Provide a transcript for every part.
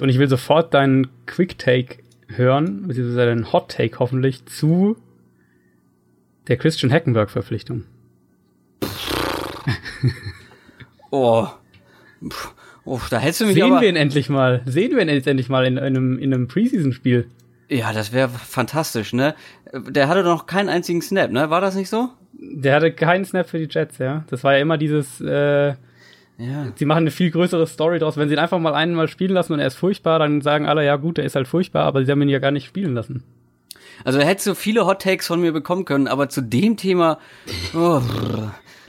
Und ich will sofort deinen Quick Take hören, beziehungsweise deinen Hot Take hoffentlich zu der Christian Hackenberg-Verpflichtung. oh. oh, da hättest du mich Sehen aber wir ihn endlich mal. Sehen wir ihn jetzt endlich mal in, einem, in einem Preseason-Spiel. Ja, das wäre fantastisch, ne? Der hatte noch keinen einzigen Snap, ne? War das nicht so? Der hatte keinen Snap für die Jets, ja. Das war ja immer dieses, äh, ja. Sie machen eine viel größere Story draus. Wenn sie ihn einfach mal einmal spielen lassen und er ist furchtbar, dann sagen alle, ja gut, der ist halt furchtbar, aber sie haben ihn ja gar nicht spielen lassen. Also er hätte so viele Hot Takes von mir bekommen können, aber zu dem Thema, oh,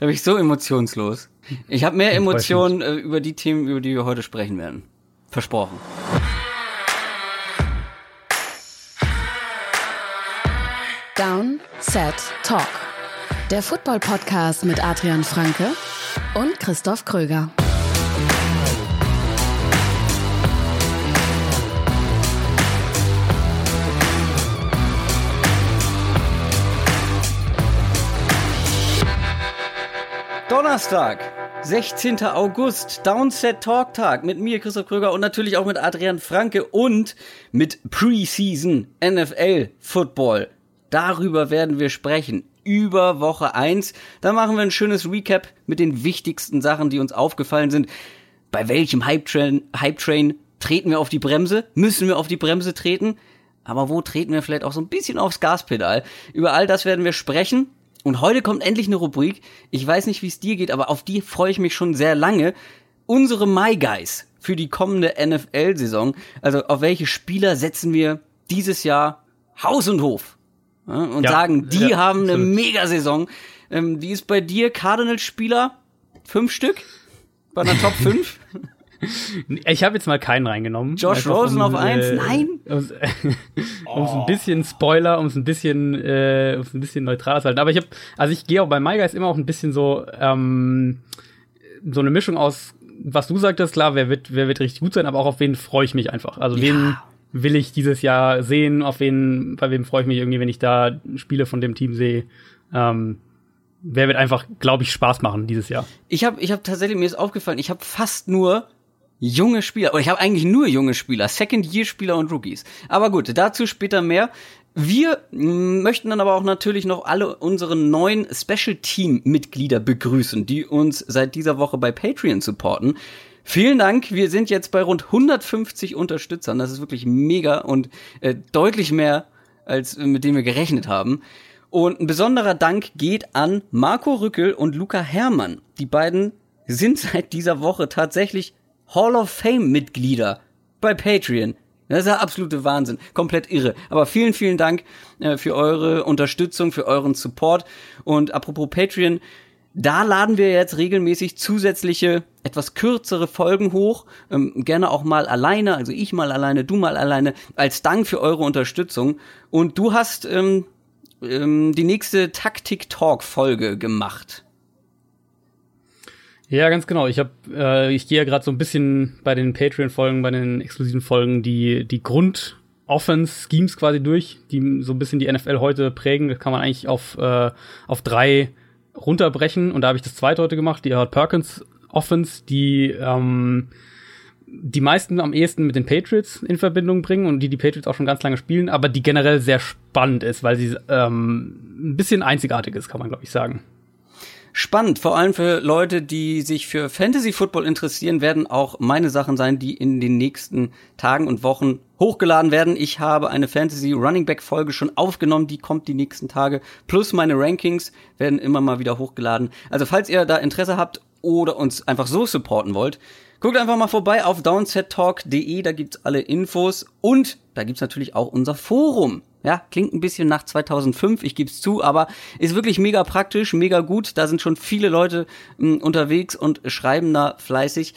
da bin ich so emotionslos. Ich habe mehr Emotionen äh, über die Themen, über die wir heute sprechen werden. Versprochen. Down, Set, Talk. Der Football-Podcast mit Adrian Franke und Christoph Kröger. Donnerstag, 16. August, Downset Talk Tag mit mir, Christoph Kröger und natürlich auch mit Adrian Franke und mit Preseason NFL Football. Darüber werden wir sprechen. Über Woche 1. Da machen wir ein schönes Recap mit den wichtigsten Sachen, die uns aufgefallen sind. Bei welchem Hype-Train Hype -Train treten wir auf die Bremse? Müssen wir auf die Bremse treten? Aber wo treten wir vielleicht auch so ein bisschen aufs Gaspedal? Über all das werden wir sprechen. Und heute kommt endlich eine Rubrik. Ich weiß nicht, wie es dir geht, aber auf die freue ich mich schon sehr lange. Unsere My Guys für die kommende NFL-Saison. Also auf welche Spieler setzen wir dieses Jahr Haus und Hof? Und ja, sagen, die ja, haben eine Mega-Saison. Ähm, die ist bei dir Cardinals-Spieler? Fünf Stück? Bei einer Top 5? Ich habe jetzt mal keinen reingenommen. Josh Rosen um, auf eins? Äh, Nein. Um es oh. ein bisschen Spoiler, um es ein bisschen, äh, um es ein bisschen neutral zu halten. Aber ich habe, also ich gehe auch bei MyGuys immer auch ein bisschen so, ähm, so eine Mischung aus, was du sagtest, klar, wer wird, wer wird richtig gut sein, aber auch auf wen freue ich mich einfach. Also ja. wen will ich dieses Jahr sehen, auf wen, bei wem freue ich mich irgendwie, wenn ich da Spiele von dem Team sehe. Ähm, wer wird einfach, glaube ich, Spaß machen dieses Jahr. Ich habe ich hab tatsächlich, mir ist aufgefallen, ich habe fast nur junge Spieler. Oder ich habe eigentlich nur junge Spieler, Second-Year-Spieler und Rookies. Aber gut, dazu später mehr. Wir möchten dann aber auch natürlich noch alle unsere neuen Special-Team-Mitglieder begrüßen, die uns seit dieser Woche bei Patreon supporten. Vielen Dank. Wir sind jetzt bei rund 150 Unterstützern. Das ist wirklich mega und äh, deutlich mehr, als mit dem wir gerechnet haben. Und ein besonderer Dank geht an Marco Rückel und Luca Herrmann. Die beiden sind seit dieser Woche tatsächlich Hall of Fame-Mitglieder bei Patreon. Das ist der absolute Wahnsinn. Komplett irre. Aber vielen, vielen Dank äh, für eure Unterstützung, für euren Support. Und apropos Patreon, da laden wir jetzt regelmäßig zusätzliche, etwas kürzere Folgen hoch. Ähm, gerne auch mal alleine, also ich mal alleine, du mal alleine, als Dank für eure Unterstützung. Und du hast ähm, ähm, die nächste Taktik-Talk-Folge gemacht. Ja, ganz genau. Ich habe, äh, ich gehe ja gerade so ein bisschen bei den Patreon-Folgen, bei den exklusiven Folgen die die Grund Offense Schemes quasi durch, die so ein bisschen die NFL heute prägen. Das kann man eigentlich auf äh, auf drei runterbrechen. Und da habe ich das zweite heute gemacht, die Howard Perkins Offense, die ähm, die meisten am ehesten mit den Patriots in Verbindung bringen und die die Patriots auch schon ganz lange spielen, aber die generell sehr spannend ist, weil sie ähm, ein bisschen einzigartig ist, kann man glaube ich sagen spannend. Vor allem für Leute, die sich für Fantasy Football interessieren, werden auch meine Sachen sein, die in den nächsten Tagen und Wochen hochgeladen werden. Ich habe eine Fantasy Running Back Folge schon aufgenommen, die kommt die nächsten Tage. Plus meine Rankings werden immer mal wieder hochgeladen. Also falls ihr da Interesse habt oder uns einfach so supporten wollt, guckt einfach mal vorbei auf downsettalk.de, da gibt's alle Infos und da gibt's natürlich auch unser Forum. Ja, klingt ein bisschen nach 2005, ich gebe es zu, aber ist wirklich mega praktisch, mega gut. Da sind schon viele Leute mh, hm, unterwegs und schreiben da fleißig.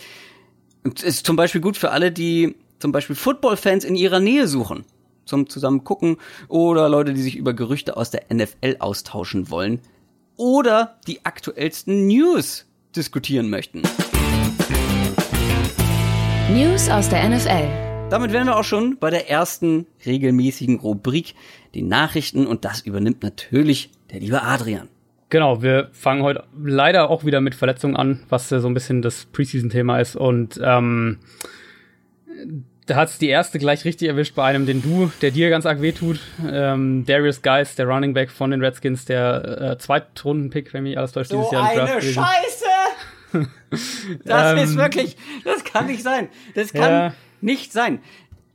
Ist zum Beispiel gut für alle, die zum Beispiel Football-Fans in ihrer Nähe suchen zum zusammen gucken oder Leute, die sich über Gerüchte aus der NFL austauschen wollen oder die aktuellsten News diskutieren möchten. News aus der NFL. Damit wären wir auch schon bei der ersten regelmäßigen Rubrik, den Nachrichten, und das übernimmt natürlich der liebe Adrian. Genau, wir fangen heute leider auch wieder mit Verletzungen an, was ja so ein bisschen das Preseason-Thema ist. Und ähm, da hat's die erste gleich richtig erwischt bei einem, den du, der dir ganz arg wehtut. Ähm, Darius Geis, der Running Back von den Redskins, der äh, Zweitrunden-Pick, wenn mich alles täuscht, dieses Jahr im Draft. eine Scheiße! das ähm, ist wirklich, das kann nicht sein. Das kann ja. nicht sein.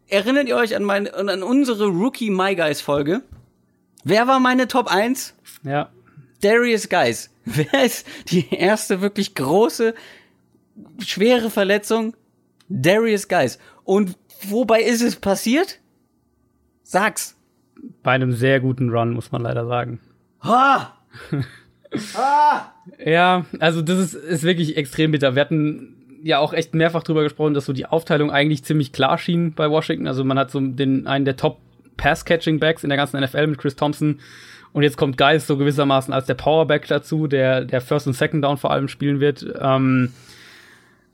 Erinnert ihr euch an, meine, an unsere Rookie My Guys Folge? Wer war meine Top 1? Ja. Darius Guys. Wer ist die erste wirklich große, schwere Verletzung? Darius Guys. Und wobei ist es passiert? Sag's. Bei einem sehr guten Run, muss man leider sagen. Ha! ha! Ja, also das ist, ist wirklich extrem bitter. Wir hatten ja auch echt mehrfach drüber gesprochen, dass so die Aufteilung eigentlich ziemlich klar schien bei Washington. Also man hat so den einen der Top Pass-Catching-Backs in der ganzen NFL mit Chris Thompson. Und jetzt kommt Geist so gewissermaßen als der Powerback dazu, der, der First und Second Down vor allem spielen wird. Ähm,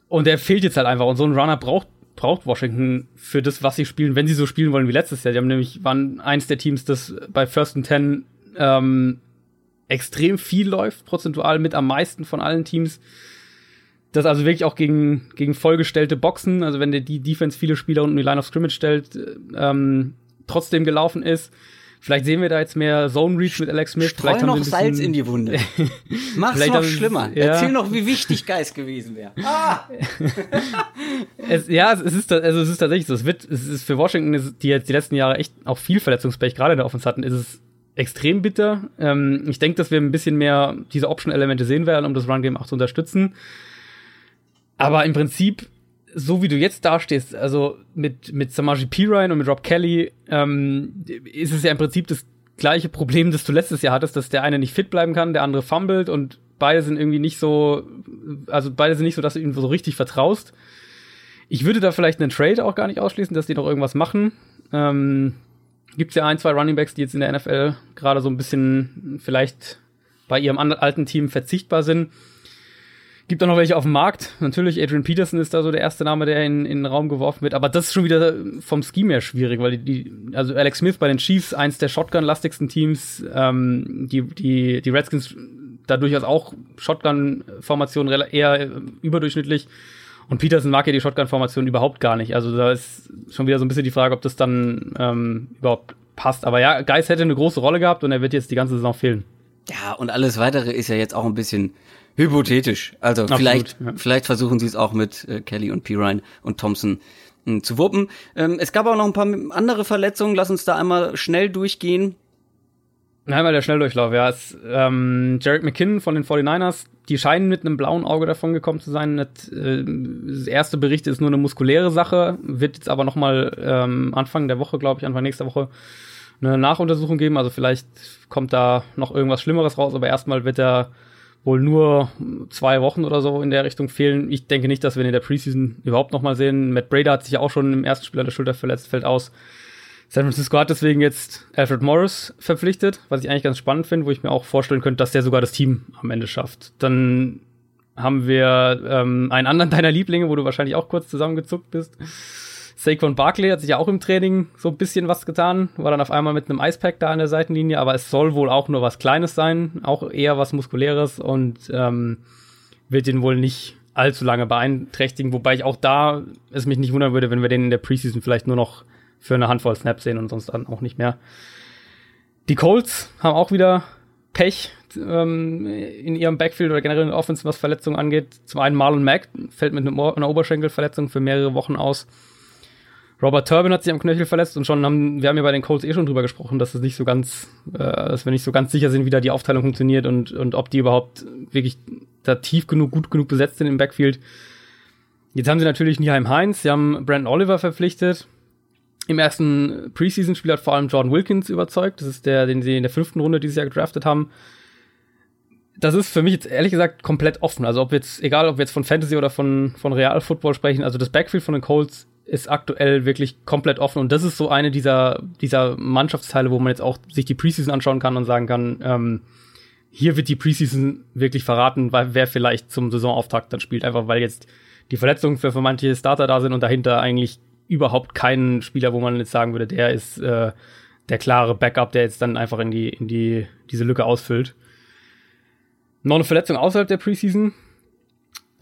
und der fehlt jetzt halt einfach. Und so ein Runner braucht, braucht Washington für das, was sie spielen, wenn sie so spielen wollen wie letztes Jahr. Die haben nämlich, waren eins der Teams, das bei First and Ten ähm, extrem viel läuft, prozentual mit am meisten von allen Teams. Das also wirklich auch gegen, gegen vollgestellte Boxen, also wenn der die Defense viele Spieler unten die Line of Scrimmage stellt, ähm, trotzdem gelaufen ist. Vielleicht sehen wir da jetzt mehr Zone Reach mit Alex Smith. Streu Vielleicht noch Salz in die Wunde. Mach's noch schlimmer. Ja. Erzähl noch, wie wichtig Geist gewesen wäre. Ah! es, ja, es ist, also es ist tatsächlich so. Es wird, es ist für Washington, die jetzt die letzten Jahre echt auch viel Verletzungspech gerade in der Offense hatten, ist es extrem bitter. Ähm, ich denke, dass wir ein bisschen mehr diese Option-Elemente sehen werden, um das Run-Game auch zu unterstützen. Aber im Prinzip so wie du jetzt dastehst, also mit, mit Samaji Pirine und mit Rob Kelly, ähm, ist es ja im Prinzip das gleiche Problem, das du letztes Jahr hattest, dass der eine nicht fit bleiben kann, der andere fummelt und beide sind irgendwie nicht so, also beide sind nicht so, dass du ihnen so richtig vertraust. Ich würde da vielleicht einen Trade auch gar nicht ausschließen, dass die noch irgendwas machen. Ähm, Gibt ja ein, zwei Runningbacks, die jetzt in der NFL gerade so ein bisschen vielleicht bei ihrem alten Team verzichtbar sind. Gibt auch noch welche auf dem Markt. Natürlich, Adrian Peterson ist da so der erste Name, der in, in den Raum geworfen wird. Aber das ist schon wieder vom Scheme her schwierig, weil die, also Alex Smith bei den Chiefs, eins der Shotgun-lastigsten Teams, ähm, die, die, die Redskins da durchaus auch Shotgun-Formationen eher überdurchschnittlich. Und Peterson mag ja die Shotgun-Formation überhaupt gar nicht. Also da ist schon wieder so ein bisschen die Frage, ob das dann ähm, überhaupt passt. Aber ja, Geis hätte eine große Rolle gehabt und er wird jetzt die ganze Saison fehlen. Ja, und alles weitere ist ja jetzt auch ein bisschen Hypothetisch. Also Absolut, vielleicht, ja. vielleicht versuchen sie es auch mit äh, Kelly und Pirine und Thompson mh, hm, zu wuppen. Ähm, es gab auch noch ein paar andere Verletzungen. Lass uns da einmal schnell durchgehen. Einmal der Schnelldurchlauf, ja. Es, ähm, Jared McKinnon von den 49ers, die scheinen mit einem blauen Auge davon gekommen zu sein. Das, äh, das erste Bericht ist nur eine muskuläre Sache, wird jetzt aber noch mal ähm, Anfang der Woche, glaube ich, Anfang nächster Woche eine Nachuntersuchung geben. Also vielleicht kommt da noch irgendwas Schlimmeres raus, aber erstmal wird er wohl nur zwei Wochen oder so in der Richtung fehlen. Ich denke nicht, dass wir ihn in der Preseason überhaupt noch mal sehen. Matt Brader hat sich auch schon im ersten Spiel an der Schulter verletzt, fällt aus. San Francisco hat deswegen jetzt Alfred Morris verpflichtet, was ich eigentlich ganz spannend finde, wo ich mir auch vorstellen könnte, dass der sogar das Team am Ende schafft. Dann haben wir ähm, einen anderen deiner Lieblinge, wo du wahrscheinlich auch kurz zusammengezuckt bist. Saquon Barkley hat sich ja auch im Training so ein bisschen was getan, war dann auf einmal mit einem Icepack da an der Seitenlinie, aber es soll wohl auch nur was Kleines sein, auch eher was Muskuläres und ähm, wird ihn wohl nicht allzu lange beeinträchtigen, wobei ich auch da es mich nicht wundern würde, wenn wir den in der Preseason vielleicht nur noch für eine Handvoll Snaps sehen und sonst dann auch nicht mehr. Die Colts haben auch wieder Pech ähm, in ihrem Backfield oder generell in der Offense, was Verletzungen angeht. Zum einen Marlon Mack fällt mit einer Oberschenkelverletzung für mehrere Wochen aus. Robert Turbin hat sich am Knöchel verletzt und schon haben, wir haben ja bei den Colts eh schon drüber gesprochen, dass es nicht so ganz, äh, dass wir nicht so ganz sicher sind, wie da die Aufteilung funktioniert und, und ob die überhaupt wirklich da tief genug, gut genug besetzt sind im Backfield. Jetzt haben sie natürlich Nieheim Heinz, sie haben Brandon Oliver verpflichtet. Im ersten Preseason-Spiel hat vor allem Jordan Wilkins überzeugt. Das ist der, den sie in der fünften Runde dieses Jahr gedraftet haben. Das ist für mich jetzt ehrlich gesagt komplett offen. Also ob jetzt, egal ob wir jetzt von Fantasy oder von, von Real Football sprechen, also das Backfield von den Colts ist aktuell wirklich komplett offen und das ist so eine dieser, dieser Mannschaftsteile, wo man jetzt auch sich die Preseason anschauen kann und sagen kann, ähm, hier wird die Preseason wirklich verraten, weil wer vielleicht zum Saisonauftakt dann spielt, einfach weil jetzt die Verletzungen für, für manche Starter da sind und dahinter eigentlich überhaupt keinen Spieler, wo man jetzt sagen würde, der ist äh, der klare Backup, der jetzt dann einfach in die, in die, diese Lücke ausfüllt. Noch eine Verletzung außerhalb der Preseason.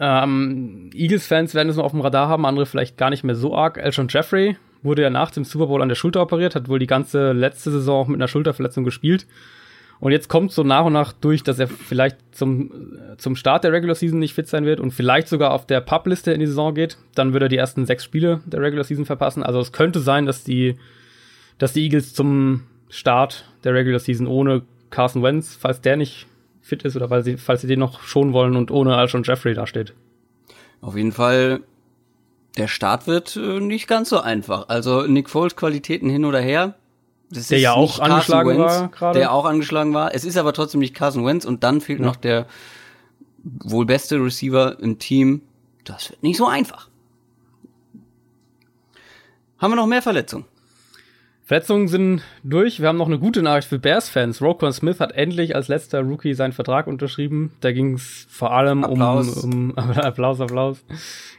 Ähm, Eagles-Fans werden es noch auf dem Radar haben, andere vielleicht gar nicht mehr so arg. Elshon Jeffrey wurde ja nach dem Super Bowl an der Schulter operiert, hat wohl die ganze letzte Saison auch mit einer Schulterverletzung gespielt. Und jetzt kommt so nach und nach durch, dass er vielleicht zum, zum Start der Regular Season nicht fit sein wird und vielleicht sogar auf der Pub-Liste in die Saison geht. Dann würde er die ersten sechs Spiele der Regular Season verpassen. Also es könnte sein, dass die, dass die Eagles zum Start der Regular Season ohne Carson Wentz, falls der nicht fit ist oder weil sie, falls sie den noch schonen wollen und ohne Alshon Jeffrey dasteht. Auf jeden Fall, der Start wird äh, nicht ganz so einfach. Also Nick Foles Qualitäten hin oder her. Das der ja auch angeschlagen Wentz, war gerade. Der auch angeschlagen war. Es ist aber trotzdem nicht Carson Wentz und dann fehlt ja. noch der wohl beste Receiver im Team. Das wird nicht so einfach. Haben wir noch mehr Verletzungen? Verletzungen sind durch. Wir haben noch eine gute Nachricht für Bears-Fans. Roquan Smith hat endlich als letzter Rookie seinen Vertrag unterschrieben. Da ging es vor allem Applaus. um, um Applaus, Applaus.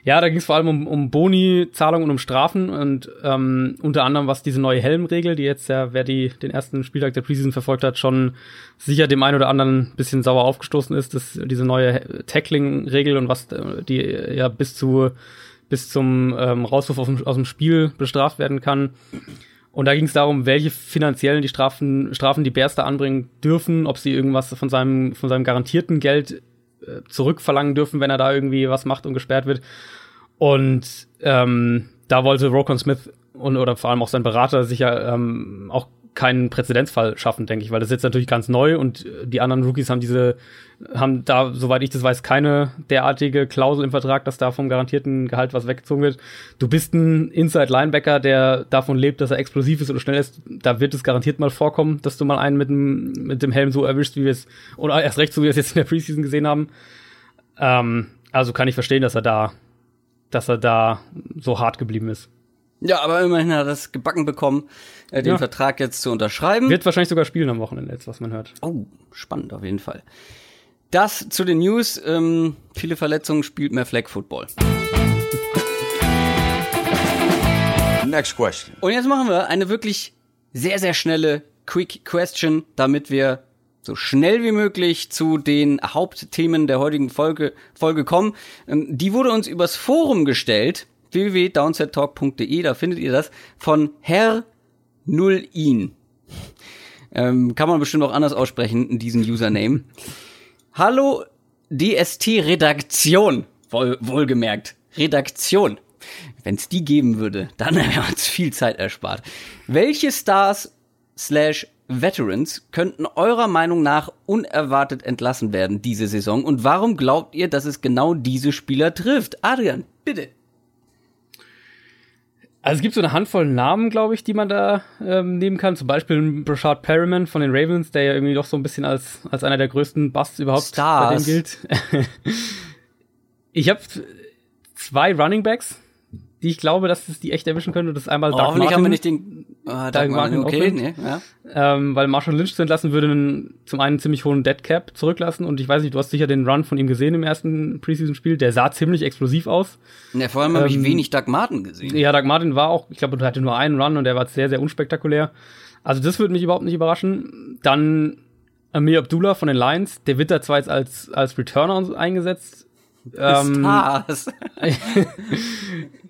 Ja, da ging es vor allem um, um Boni-Zahlungen und um Strafen und ähm, unter anderem was diese neue Helmregel, die jetzt ja, wer die den ersten Spieltag der Preseason verfolgt hat, schon sicher dem einen oder anderen bisschen sauer aufgestoßen ist, dass diese neue Tackling-Regel und was äh, die ja bis zu bis zum ähm, Rauswurf aus dem, aus dem Spiel bestraft werden kann. Und da ging es darum, welche finanziellen die Strafen, Strafen die Bears da anbringen dürfen, ob sie irgendwas von seinem, von seinem garantierten Geld äh, zurückverlangen dürfen, wenn er da irgendwie was macht und gesperrt wird. Und ähm, da wollte Rokon Smith und oder vor allem auch sein Berater sicher ähm, auch keinen Präzedenzfall schaffen, denke ich, weil das ist jetzt natürlich ganz neu und die anderen Rookies haben diese, haben da, soweit ich das weiß, keine derartige Klausel im Vertrag, dass da vom garantierten Gehalt was weggezogen wird. Du bist ein Inside-Linebacker, der davon lebt, dass er explosiv ist oder schnell ist. Da wird es garantiert mal vorkommen, dass du mal einen mit dem, mit dem Helm so erwischst, wie wir es, oder erst recht so, wie wir es jetzt in der Preseason gesehen haben. Ähm, also kann ich verstehen, dass er da, dass er da so hart geblieben ist. Ja, aber immerhin hat er das gebacken bekommen, äh, den ja. Vertrag jetzt zu unterschreiben. Wird wahrscheinlich sogar spielen am Wochenende jetzt, was man hört. Oh, spannend auf jeden Fall. Das zu den News. Ähm, viele Verletzungen spielt mehr Flag Football. Next question. Und jetzt machen wir eine wirklich sehr, sehr schnelle Quick Question, damit wir so schnell wie möglich zu den Hauptthemen der heutigen Folge, Folge kommen. Ähm, die wurde uns übers Forum gestellt www.downsettalk.de, da findet ihr das, von Herr Nullin. Ähm, kann man bestimmt auch anders aussprechen, diesen Username. Hallo DST-Redaktion, wohl, wohlgemerkt. Redaktion. Wenn es die geben würde, dann wäre uns viel Zeit erspart. Welche Stars slash Veterans könnten eurer Meinung nach unerwartet entlassen werden diese Saison? Und warum glaubt ihr, dass es genau diese Spieler trifft? Adrian, bitte. Also es gibt so eine Handvoll Namen, glaube ich, die man da ähm, nehmen kann. Zum Beispiel Brashard Perriman von den Ravens, der ja irgendwie doch so ein bisschen als, als einer der größten Busts überhaupt Stars. bei denen gilt. ich habe zwei Running Backs, die ich glaube, dass es die echt erwischen können. Und das ist einmal oh, Doug Hoffentlich Martin, haben wir nicht den uh, Doug Martin, okay, nee, ja. ähm, weil Marshall Lynch zu entlassen würde einen, zum einen ziemlich hohen Dead Cap zurücklassen und ich weiß nicht, du hast sicher den Run von ihm gesehen im ersten Preseason-Spiel. Der sah ziemlich explosiv aus. Ja, vor allem ähm, habe ich wenig Doug Martin gesehen. Ja, Doug Martin war auch, ich glaube, er hatte nur einen Run und der war sehr, sehr unspektakulär. Also das würde mich überhaupt nicht überraschen. Dann Amir Abdullah von den Lions, der wird da zwar jetzt als, als Returner eingesetzt. Ähm, Stars.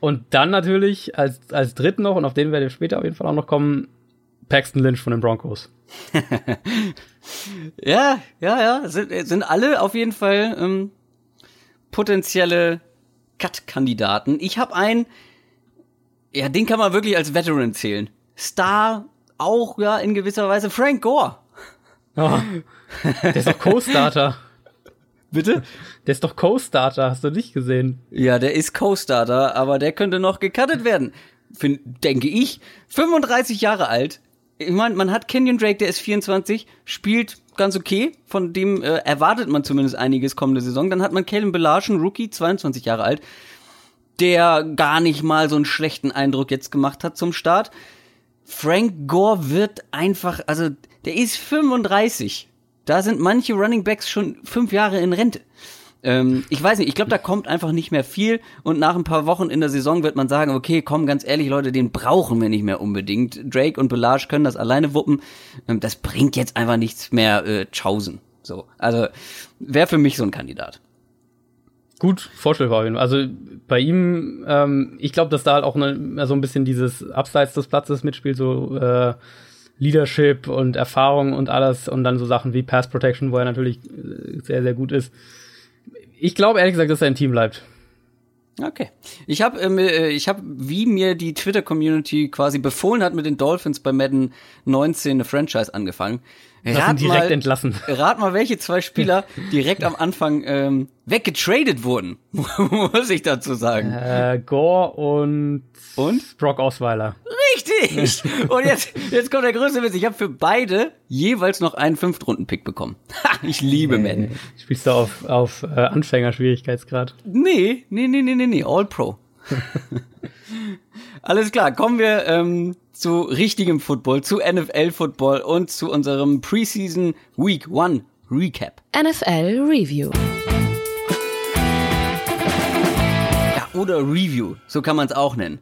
Und dann natürlich als, als dritten noch, und auf den werden wir später auf jeden Fall auch noch kommen, Paxton Lynch von den Broncos. ja, ja, ja, sind, sind alle auf jeden Fall ähm, potenzielle Cut-Kandidaten. Ich habe einen, ja, den kann man wirklich als Veteran zählen. Star auch, ja, in gewisser Weise Frank Gore. Oh, der ist doch Co-Starter. Bitte? Der ist doch Co-Starter, hast du nicht gesehen? Ja, der ist Co-Starter, aber der könnte noch gecuttet werden. Find, denke ich. 35 Jahre alt. Ich meine, man hat Kenyon Drake, der ist 24, spielt ganz okay. Von dem äh, erwartet man zumindest einiges kommende Saison. Dann hat man Kellen Belarschen, Rookie, 22 Jahre alt, der gar nicht mal so einen schlechten Eindruck jetzt gemacht hat zum Start. Frank Gore wird einfach, also der ist 35 da sind manche Running Backs schon fünf Jahre in Rente. Ähm, ich weiß nicht, ich glaube, da kommt einfach nicht mehr viel und nach ein paar Wochen in der Saison wird man sagen, okay, komm, ganz ehrlich, Leute, den brauchen wir nicht mehr unbedingt. Drake und Belage können das alleine wuppen. Ähm, das bringt jetzt einfach nichts mehr äh, Chausen. So, also wäre für mich so ein Kandidat. gut vorstellbar. Also bei ihm, ähm, ich glaube, dass da halt auch ne, so ein bisschen dieses Abseits des Platzes mitspielt, so äh, Leadership und Erfahrung und alles und dann so Sachen wie Pass Protection, wo er natürlich äh, sehr, sehr gut ist. Ich glaube ehrlich gesagt, dass er im Team bleibt. Okay. Ich habe, ähm, äh, ich habe, wie mir die Twitter-Community quasi befohlen hat, mit den Dolphins bei Madden 19 eine Franchise angefangen. Rat direkt mal, entlassen. Rat mal, welche zwei Spieler direkt am Anfang ähm, weggetradet wurden, muss ich dazu sagen. Äh, Gore und, und Brock Osweiler. Richtig! Und jetzt, jetzt kommt der größte Witz. Ich habe für beide jeweils noch einen Fünftrunden-Pick bekommen. ich liebe nee, Men. Spielst du auf, auf äh, Anfängerschwierigkeitsgrad? Nee, nee, nee, nee, nee, nee, All Pro. Alles klar, kommen wir ähm, zu richtigem Football, zu NFL-Football und zu unserem Preseason Week One Recap. NFL Review. Ja, oder Review, so kann man es auch nennen.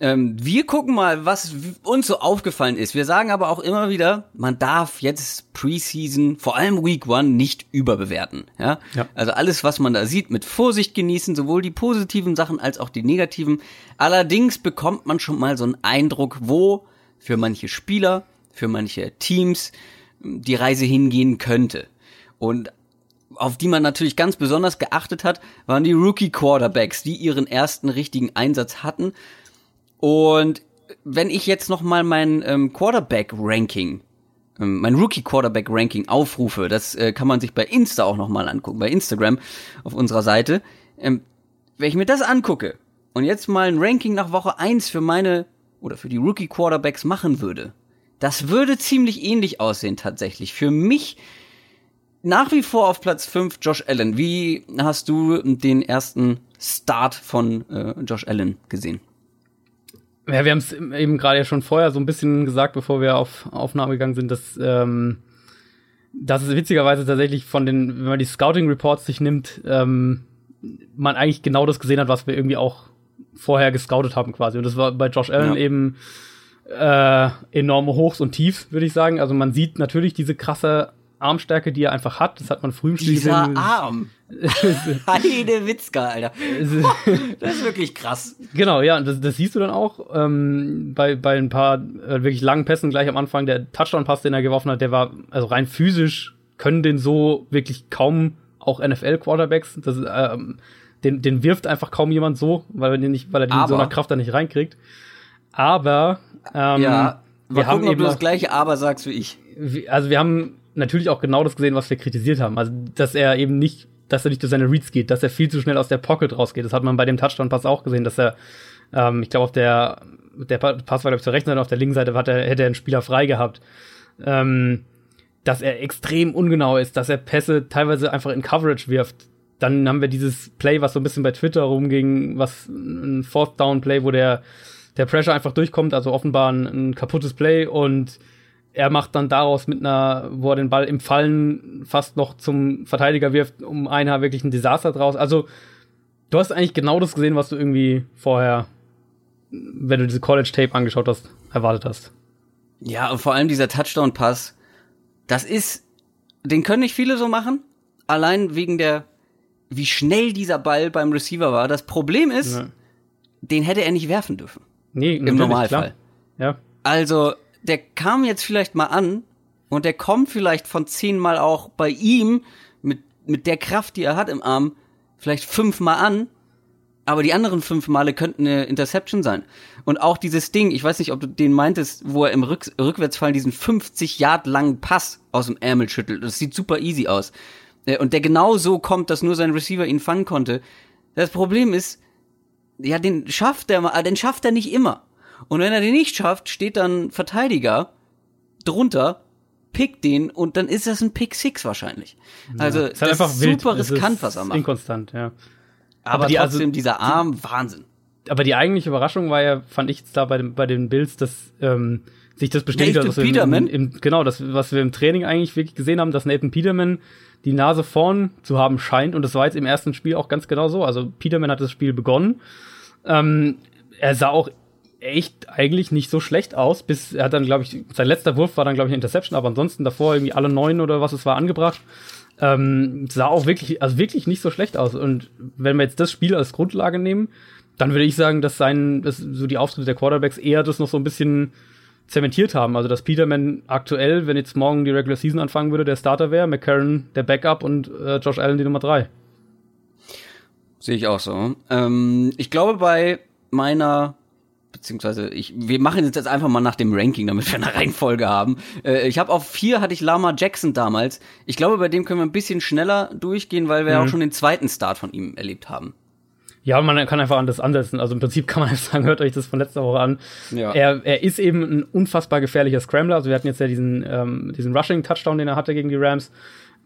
Ähm, wir gucken mal, was uns so aufgefallen ist. Wir sagen aber auch immer wieder, man darf jetzt Preseason, vor allem Week One, nicht überbewerten. Ja? ja? Also alles, was man da sieht, mit Vorsicht genießen, sowohl die positiven Sachen als auch die negativen. Allerdings bekommt man schon mal so einen Eindruck, wo für manche Spieler, für manche Teams die Reise hingehen könnte. Und auf die man natürlich ganz besonders geachtet hat, waren die Rookie Quarterbacks, die ihren ersten richtigen Einsatz hatten und wenn ich jetzt noch mal mein ähm, Quarterback-Ranking, ähm, mein Rookie-Quarterback-Ranking aufrufe, das äh, kann man sich bei Insta auch noch mal angucken, bei Instagram auf unserer Seite. Ähm, wenn ich mir das angucke und jetzt mal ein Ranking nach Woche eins für meine oder für die Rookie-Quarterbacks machen würde, das würde ziemlich ähnlich aussehen tatsächlich. Für mich nach wie vor auf Platz 5 Josh Allen. Wie hast du den ersten Start von äh, Josh Allen gesehen? Ja, wir haben es eben gerade ja schon vorher so ein bisschen gesagt, bevor wir auf Aufnahme gegangen sind, dass ähm, dass es witzigerweise tatsächlich von den, wenn man die Scouting Reports sich nimmt, ähm, man eigentlich genau das gesehen hat, was wir irgendwie auch vorher gescoutet haben quasi. Und das war bei Josh Allen ja. eben äh, enorme Hochs und Tiefs, würde ich sagen. Also man sieht natürlich diese krasse Armstärke, die er einfach hat. Das hat man früh im Spiel Dieser gesehen. Arm. Heide Witzka, Alter. das ist wirklich krass. Genau, ja, das, das siehst du dann auch ähm, bei, bei ein paar äh, wirklich langen Pässen gleich am Anfang. Der Touchdown-Pass, den er geworfen hat, der war, also rein physisch können den so wirklich kaum auch NFL-Quarterbacks. Das, ähm, den, den wirft einfach kaum jemand so, weil er den nicht, weil er den in so einer Kraft da nicht reinkriegt. Aber ähm, ja, wir haben gucken, ob du das gleiche Aber sagst wie ich. Also wir haben natürlich auch genau das gesehen, was wir kritisiert haben. Also, dass er eben nicht, dass er nicht durch seine Reads geht, dass er viel zu schnell aus der Pocket rausgeht. Das hat man bei dem Touchdown-Pass auch gesehen, dass er, ähm, ich glaube, auf der, der Pass war, glaube ich, zur rechten Seite, auf der linken Seite hat er, hätte er einen Spieler frei gehabt. Ähm, dass er extrem ungenau ist, dass er Pässe teilweise einfach in Coverage wirft. Dann haben wir dieses Play, was so ein bisschen bei Twitter rumging, was ein Fourth Down Play, wo der, der Pressure einfach durchkommt, also offenbar ein, ein kaputtes Play und er macht dann daraus mit einer, wo er den Ball im Fallen fast noch zum Verteidiger wirft, um einer wirklich ein Desaster draus. Also, du hast eigentlich genau das gesehen, was du irgendwie vorher, wenn du diese College-Tape angeschaut hast, erwartet hast. Ja, und vor allem dieser Touchdown-Pass, das ist, den können nicht viele so machen, allein wegen der, wie schnell dieser Ball beim Receiver war. Das Problem ist, ja. den hätte er nicht werfen dürfen. Nee, im Normalfall. Klar. Ja. Also, der kam jetzt vielleicht mal an und der kommt vielleicht von zehnmal auch bei ihm mit, mit der Kraft, die er hat im Arm, vielleicht fünfmal an, aber die anderen fünf Male könnten eine Interception sein. Und auch dieses Ding, ich weiß nicht, ob du den meintest, wo er im Rück Rückwärtsfallen diesen 50 Yard langen Pass aus dem Ärmel schüttelt. Das sieht super easy aus. Äh, und der genau so kommt, dass nur sein Receiver ihn fangen konnte. Das Problem ist, ja, den schafft er den schafft er nicht immer. Und wenn er den nicht schafft, steht dann Verteidiger drunter, pickt den und dann ist das ein Pick Six wahrscheinlich. Ja, also ist halt das ist super wild. riskant, was er macht. Inkonstant, ja. Aber, aber die, trotzdem also, dieser Arm, die, Wahnsinn. Aber die eigentliche Überraschung war ja, fand ich jetzt da bei, den, bei den Bills, dass ähm, sich das bestätigt hat, was Peterman? im, im, genau, das, was wir im Training eigentlich wirklich gesehen haben, dass Nathan Peterman die Nase vorn zu haben scheint und das war jetzt im ersten Spiel auch ganz genau so. Also Peterman hat das Spiel begonnen. Ähm, er sah auch echt eigentlich nicht so schlecht aus, bis er hat dann, glaube ich, sein letzter Wurf war dann, glaube ich, eine Interception, aber ansonsten davor irgendwie alle neun oder was es war angebracht. Ähm, sah auch wirklich, also wirklich nicht so schlecht aus. Und wenn wir jetzt das Spiel als Grundlage nehmen, dann würde ich sagen, dass sein, dass so die Auftritte der Quarterbacks eher das noch so ein bisschen zementiert haben. Also dass Peterman aktuell, wenn jetzt morgen die Regular Season anfangen würde, der Starter wäre, McCarron der Backup und äh, Josh Allen die Nummer drei. Sehe ich auch so. Ähm, ich glaube bei meiner beziehungsweise ich, wir machen jetzt einfach mal nach dem Ranking, damit wir eine Reihenfolge haben. Äh, ich habe auf vier hatte ich Lama Jackson damals. Ich glaube, bei dem können wir ein bisschen schneller durchgehen, weil wir mhm. auch schon den zweiten Start von ihm erlebt haben. Ja, man kann einfach anders ansetzen. Also im Prinzip kann man einfach sagen, hört euch das von letzter Woche an. Ja. Er, er ist eben ein unfassbar gefährlicher Scrambler. Also wir hatten jetzt ja diesen, ähm, diesen Rushing-Touchdown, den er hatte gegen die Rams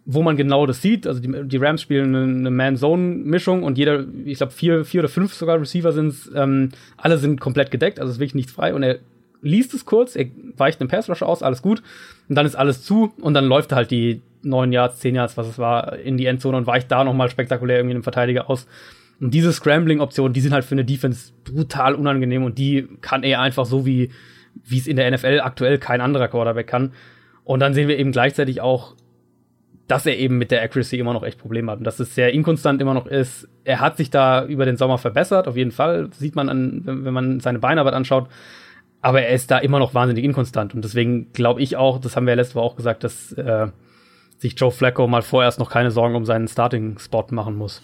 wo man genau das sieht. Also die, die Rams spielen eine, Man-Zone-Mischung und jeder, ich glaube vier, vier oder fünf sogar Receiver sind ähm, alle sind komplett gedeckt, also ist wirklich nichts frei und er liest es kurz, er weicht einen Pass-Rusher aus, alles gut und dann ist alles zu und dann läuft er halt die neun Yards, zehn Yards, was es war, in die Endzone und weicht da nochmal spektakulär irgendwie einem Verteidiger aus. Und diese Scrambling-Optionen, die sind halt für eine Defense brutal unangenehm und die kann er einfach so wie, wie es in der NFL aktuell kein anderer Quarterback kann. Und dann sehen wir eben gleichzeitig auch dass er eben mit der Accuracy immer noch echt Probleme hat und dass es sehr inkonstant immer noch ist. Er hat sich da über den Sommer verbessert, auf jeden Fall. Sieht man an, wenn man seine Beinarbeit anschaut. Aber er ist da immer noch wahnsinnig inkonstant. Und deswegen glaube ich auch, das haben wir ja letzte Woche auch gesagt, dass äh, sich Joe Flacco mal vorerst noch keine Sorgen um seinen Starting-Spot machen muss.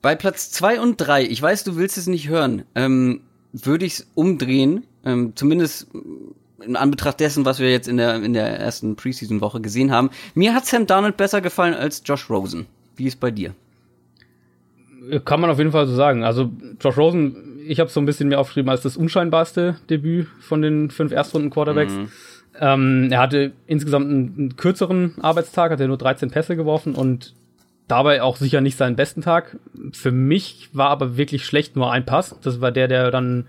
Bei Platz zwei und drei, ich weiß, du willst es nicht hören, ähm, würde ich es umdrehen, ähm, zumindest in Anbetracht dessen, was wir jetzt in der, in der ersten Preseason-Woche gesehen haben. Mir hat Sam Darnold besser gefallen als Josh Rosen. Wie ist bei dir? Kann man auf jeden Fall so sagen. Also Josh Rosen, ich habe so ein bisschen mehr aufgeschrieben als das unscheinbarste Debüt von den fünf Erstrunden-Quarterbacks. Mhm. Ähm, er hatte insgesamt einen, einen, kürzeren Arbeitstag, hat er nur 13 Pässe geworfen und dabei auch sicher nicht seinen besten Tag. Für mich war aber wirklich schlecht nur ein Pass. Das war der, der dann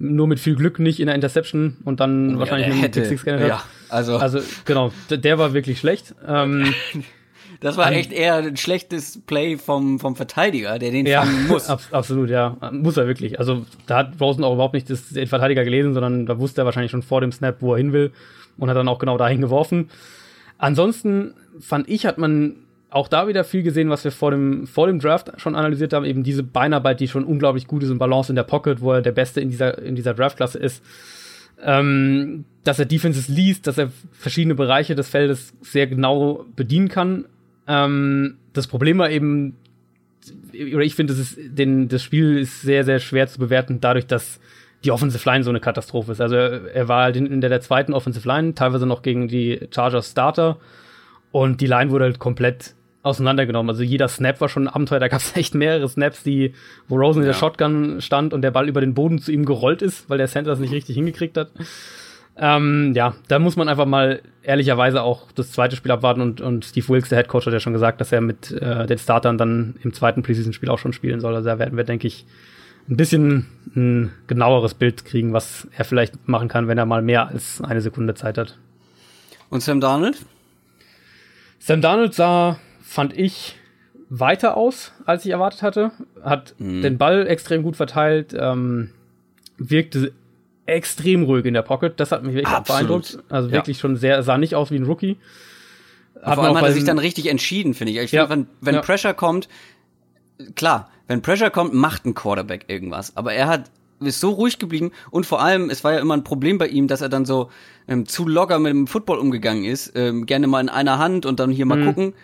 nur mit viel Glück nicht in der Interception und dann ja, wahrscheinlich mit einem Pick Six Ja, also. also genau, der war wirklich schlecht. Ähm, das war echt eher ein schlechtes Play vom, vom Verteidiger, der den ja, fangen muss. Ab, absolut, ja. Muss er wirklich. Also da hat Rosen auch überhaupt nicht das, den Verteidiger gelesen, sondern da wusste er wahrscheinlich schon vor dem Snap, wo er hin will und hat dann auch genau dahin geworfen. Ansonsten fand ich, hat man auch da wieder viel gesehen, was wir vor dem, vor dem Draft schon analysiert haben, eben diese Beinarbeit, die schon unglaublich gut ist und Balance in der Pocket, wo er der Beste in dieser, in dieser Draftklasse ist. Ähm, dass er Defenses liest, dass er verschiedene Bereiche des Feldes sehr genau bedienen kann. Ähm, das Problem war eben, oder ich finde, das, Spiel ist sehr, sehr schwer zu bewerten, dadurch, dass die Offensive Line so eine Katastrophe ist. Also er, er war halt in, in der, der zweiten Offensive Line, teilweise noch gegen die Chargers Starter. Und die Line wurde halt komplett auseinandergenommen. Also jeder Snap war schon ein Abenteuer. Da gab es echt mehrere Snaps, die, wo Rosen in der Shotgun stand und der Ball über den Boden zu ihm gerollt ist, weil der Center es nicht richtig hingekriegt hat. Ähm, ja, da muss man einfach mal ehrlicherweise auch das zweite Spiel abwarten und, und Steve Wilkes, der Head Coach, hat ja schon gesagt, dass er mit äh, den Startern dann im zweiten Preseason-Spiel auch schon spielen soll. Also da werden wir, denke ich, ein bisschen ein genaueres Bild kriegen, was er vielleicht machen kann, wenn er mal mehr als eine Sekunde Zeit hat. Und Sam Darnold? Sam Darnold sah fand ich weiter aus, als ich erwartet hatte. Hat mhm. den Ball extrem gut verteilt, ähm, wirkte extrem ruhig in der Pocket. Das hat mich wirklich beeindruckt. Also wirklich ja. schon sehr, sah nicht aus wie ein Rookie. Hat Vor allem hat er sich dann richtig entschieden, finde ich. Ich ja. finde, wenn, wenn ja. Pressure kommt, klar, wenn Pressure kommt, macht ein Quarterback irgendwas. Aber er hat ist so ruhig geblieben und vor allem, es war ja immer ein Problem bei ihm, dass er dann so ähm, zu locker mit dem Football umgegangen ist, ähm, gerne mal in einer Hand und dann hier mal mhm. gucken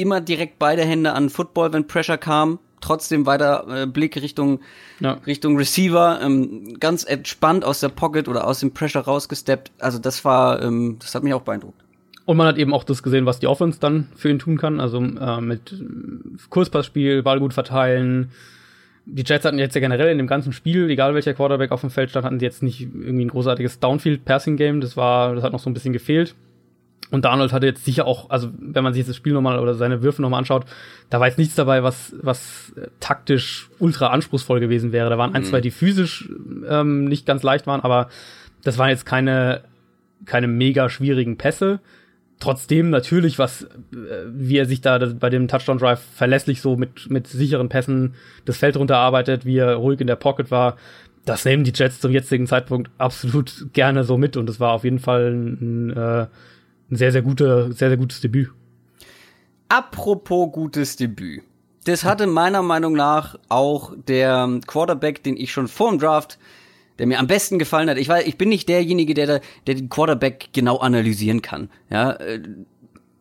immer direkt beide Hände an Football, wenn Pressure kam. Trotzdem weiter äh, Blick Richtung, ja. Richtung Receiver, ähm, ganz entspannt aus der Pocket oder aus dem Pressure rausgesteppt. Also das war, ähm, das hat mich auch beeindruckt. Und man hat eben auch das gesehen, was die Offense dann für ihn tun kann. Also äh, mit Kurzpassspiel, Ball gut verteilen. Die Jets hatten jetzt ja generell in dem ganzen Spiel, egal welcher Quarterback auf dem Feld stand, hatten die jetzt nicht irgendwie ein großartiges Downfield-Passing-Game. Das war, das hat noch so ein bisschen gefehlt. Und Darnold hatte jetzt sicher auch, also wenn man sich das Spiel nochmal oder seine Würfe nochmal anschaut, da war jetzt nichts dabei, was, was äh, taktisch ultra anspruchsvoll gewesen wäre. Da waren ein, mhm. zwei, die physisch ähm, nicht ganz leicht waren, aber das waren jetzt keine, keine mega schwierigen Pässe. Trotzdem natürlich, was, äh, wie er sich da bei dem Touchdown Drive verlässlich so mit, mit sicheren Pässen das Feld runterarbeitet, wie er ruhig in der Pocket war, das nehmen die Jets zum jetzigen Zeitpunkt absolut gerne so mit und es war auf jeden Fall ein, ein äh, ein sehr, sehr, gute, sehr, sehr gutes Debüt. Apropos gutes Debüt. Das hatte meiner Meinung nach auch der Quarterback, den ich schon vor dem Draft, der mir am besten gefallen hat. Ich weiß, ich bin nicht derjenige, der, da, der den Quarterback genau analysieren kann. Ja, äh,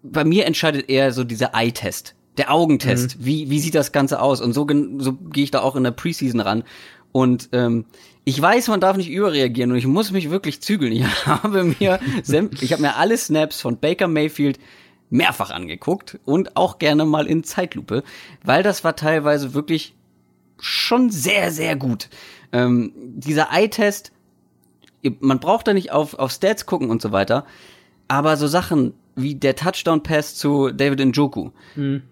bei mir entscheidet eher so dieser Eye-Test, der Augentest. Mhm. Wie, wie sieht das Ganze aus? Und so, so gehe ich da auch in der Preseason ran. Und ähm, ich weiß, man darf nicht überreagieren und ich muss mich wirklich zügeln. Ich habe mir, ich habe mir alle Snaps von Baker Mayfield mehrfach angeguckt und auch gerne mal in Zeitlupe, weil das war teilweise wirklich schon sehr, sehr gut. Ähm, dieser Eye-Test, man braucht da nicht auf, auf Stats gucken und so weiter, aber so Sachen wie der Touchdown-Pass zu David Njoku. Mhm.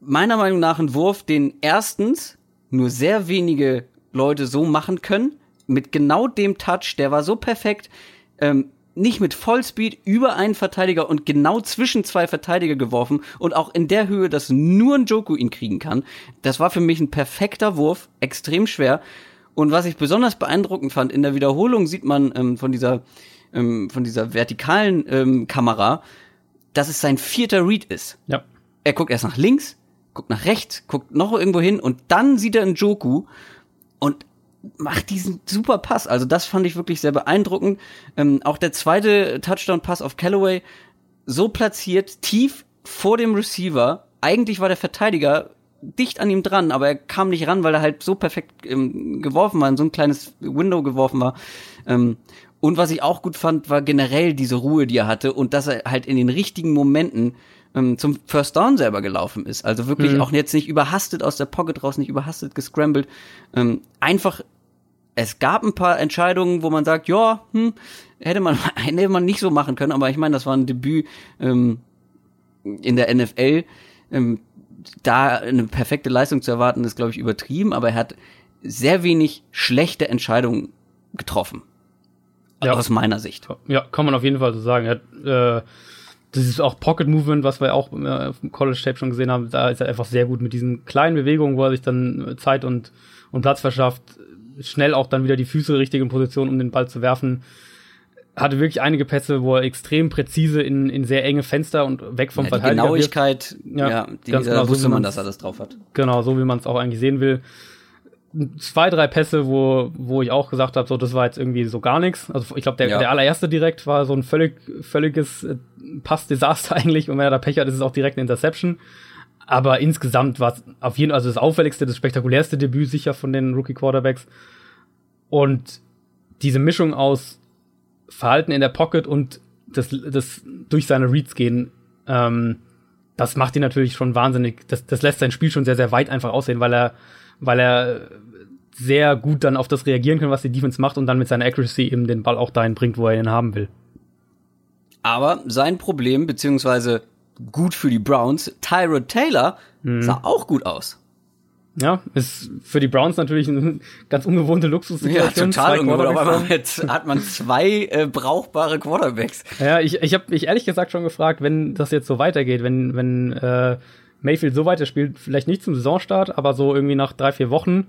Meiner Meinung nach ein Wurf, den erstens nur sehr wenige Leute so machen können, mit genau dem Touch, der war so perfekt, ähm, nicht mit Vollspeed über einen Verteidiger und genau zwischen zwei Verteidiger geworfen und auch in der Höhe, dass nur ein Joku ihn kriegen kann. Das war für mich ein perfekter Wurf, extrem schwer. Und was ich besonders beeindruckend fand, in der Wiederholung sieht man ähm, von dieser ähm, von dieser vertikalen ähm, Kamera, dass es sein vierter Read ist. Ja. Er guckt erst nach links, guckt nach rechts, guckt noch irgendwo hin und dann sieht er einen Joku und macht diesen super Pass. Also das fand ich wirklich sehr beeindruckend. Ähm, auch der zweite Touchdown-Pass auf Callaway so platziert, tief vor dem Receiver. Eigentlich war der Verteidiger dicht an ihm dran, aber er kam nicht ran, weil er halt so perfekt ähm, geworfen war, in so ein kleines Window geworfen war. Ähm, und was ich auch gut fand, war generell diese Ruhe, die er hatte und dass er halt in den richtigen Momenten ähm, zum First Down selber gelaufen ist. Also wirklich mhm. auch jetzt nicht überhastet aus der Pocket raus, nicht überhastet gescrambled. Ähm, einfach, es gab ein paar Entscheidungen, wo man sagt, ja, hm, hätte man, hätte man nicht so machen können, aber ich meine, das war ein Debüt ähm, in der NFL. Ähm, da eine perfekte Leistung zu erwarten, ist, glaube ich, übertrieben, aber er hat sehr wenig schlechte Entscheidungen getroffen. Ja. Aus meiner Sicht. Ja, kann man auf jeden Fall so sagen. Er hat, äh, das ist auch Pocket Movement, was wir auch äh, auf dem College Tape schon gesehen haben, da ist er einfach sehr gut mit diesen kleinen Bewegungen, wo er sich dann Zeit und, und Platz verschafft, schnell auch dann wieder die Füße richtig in Position, um den Ball zu werfen. Hatte wirklich einige Pässe, wo er extrem präzise in, in sehr enge Fenster und weg vom ja, Verteidiger. Genauigkeit, ja, ja die, genau, wusste so man, dass er das drauf hat. Genau, so wie man es auch eigentlich sehen will zwei, drei Pässe, wo, wo ich auch gesagt habe, so, das war jetzt irgendwie so gar nichts. Also ich glaube, der, ja. der allererste direkt war so ein völlig, völliges äh, Passdesaster eigentlich. Und wenn er da Pech hat, ist es auch direkt eine Interception. Aber insgesamt war es auf jeden Fall also das auffälligste, das spektakulärste Debüt sicher von den Rookie Quarterbacks. Und diese Mischung aus Verhalten in der Pocket und das, das durch seine Reads gehen, ähm, das macht ihn natürlich schon wahnsinnig, das, das lässt sein Spiel schon sehr, sehr weit einfach aussehen, weil er weil er sehr gut dann auf das reagieren kann, was die Defense macht und dann mit seiner Accuracy eben den Ball auch dahin bringt, wo er ihn haben will. Aber sein Problem, beziehungsweise gut für die Browns, Tyrod Taylor mhm. sah auch gut aus. Ja, ist für die Browns natürlich eine ganz ungewohnte Luxussituation. Ja, total ungewohnt. Jetzt hat man zwei äh, brauchbare Quarterbacks. Ja, ich, ich habe mich ehrlich gesagt schon gefragt, wenn das jetzt so weitergeht, wenn, wenn äh, Mayfield so weiter spielt, vielleicht nicht zum Saisonstart, aber so irgendwie nach drei, vier Wochen,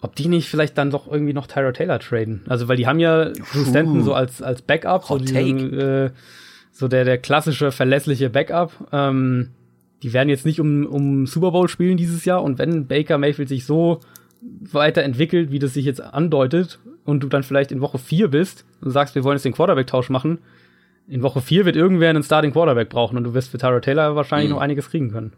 ob die nicht vielleicht dann doch irgendwie noch Tyra Taylor traden. Also, weil die haben ja Drew Stanton so als, als Backup, so, diesen, äh, so der, der klassische, verlässliche Backup. Ähm, die werden jetzt nicht um, um Super Bowl spielen dieses Jahr und wenn Baker Mayfield sich so weiterentwickelt, wie das sich jetzt andeutet, und du dann vielleicht in Woche vier bist und sagst, wir wollen jetzt den Quarterback-Tausch machen, in Woche vier wird irgendwer einen Starting Quarterback brauchen und du wirst für Tyra Taylor wahrscheinlich mhm. noch einiges kriegen können.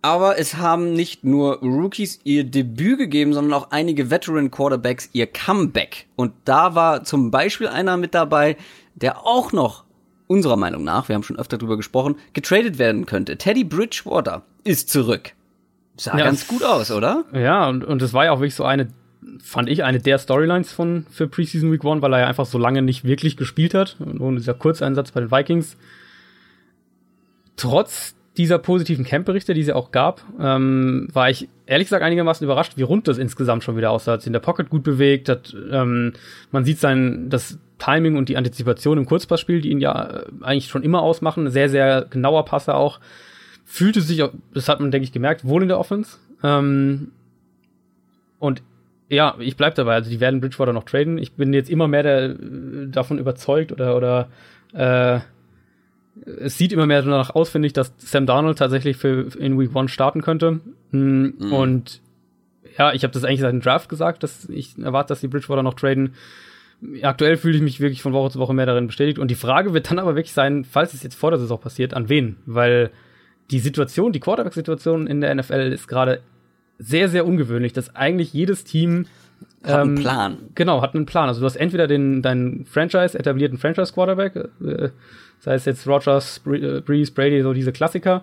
Aber es haben nicht nur Rookies ihr Debüt gegeben, sondern auch einige Veteran Quarterbacks ihr Comeback. Und da war zum Beispiel einer mit dabei, der auch noch unserer Meinung nach, wir haben schon öfter drüber gesprochen, getradet werden könnte. Teddy Bridgewater ist zurück. Sah ja, ganz gut aus, oder? Ja, und, und es war ja auch wirklich so eine, fand ich, eine der Storylines von, für Preseason Week One, weil er ja einfach so lange nicht wirklich gespielt hat. Und dieser Kurzeinsatz bei den Vikings. Trotz dieser positiven Camp-Berichte, die es auch gab, ähm, war ich ehrlich gesagt einigermaßen überrascht, wie rund das insgesamt schon wieder aussah. Hat sich in der Pocket gut bewegt, hat, ähm, man sieht sein, das Timing und die Antizipation im Kurzpassspiel, die ihn ja äh, eigentlich schon immer ausmachen. Sehr, sehr genauer Passer auch. Fühlte sich, das hat man, denke ich, gemerkt, wohl in der Offense. Ähm, und ja, ich bleib dabei. Also die werden Bridgewater noch traden. Ich bin jetzt immer mehr der, davon überzeugt oder, oder äh, es sieht immer mehr danach aus, finde ich, dass Sam Darnold tatsächlich für in Week One starten könnte. Mhm. Und ja, ich habe das eigentlich seit dem Draft gesagt, dass ich erwarte, dass die Bridgewater noch traden. Aktuell fühle ich mich wirklich von Woche zu Woche mehr darin bestätigt. Und die Frage wird dann aber wirklich sein, falls es jetzt vor der Saison passiert, an wen? Weil die Situation, die Quarterback-Situation in der NFL ist gerade sehr, sehr ungewöhnlich, dass eigentlich jedes Team hat einen ähm, Plan. Genau, hat einen Plan. Also du hast entweder den deinen Franchise etablierten Franchise Quarterback, äh, sei es jetzt Rogers, äh, Breeze, Brady, so diese Klassiker,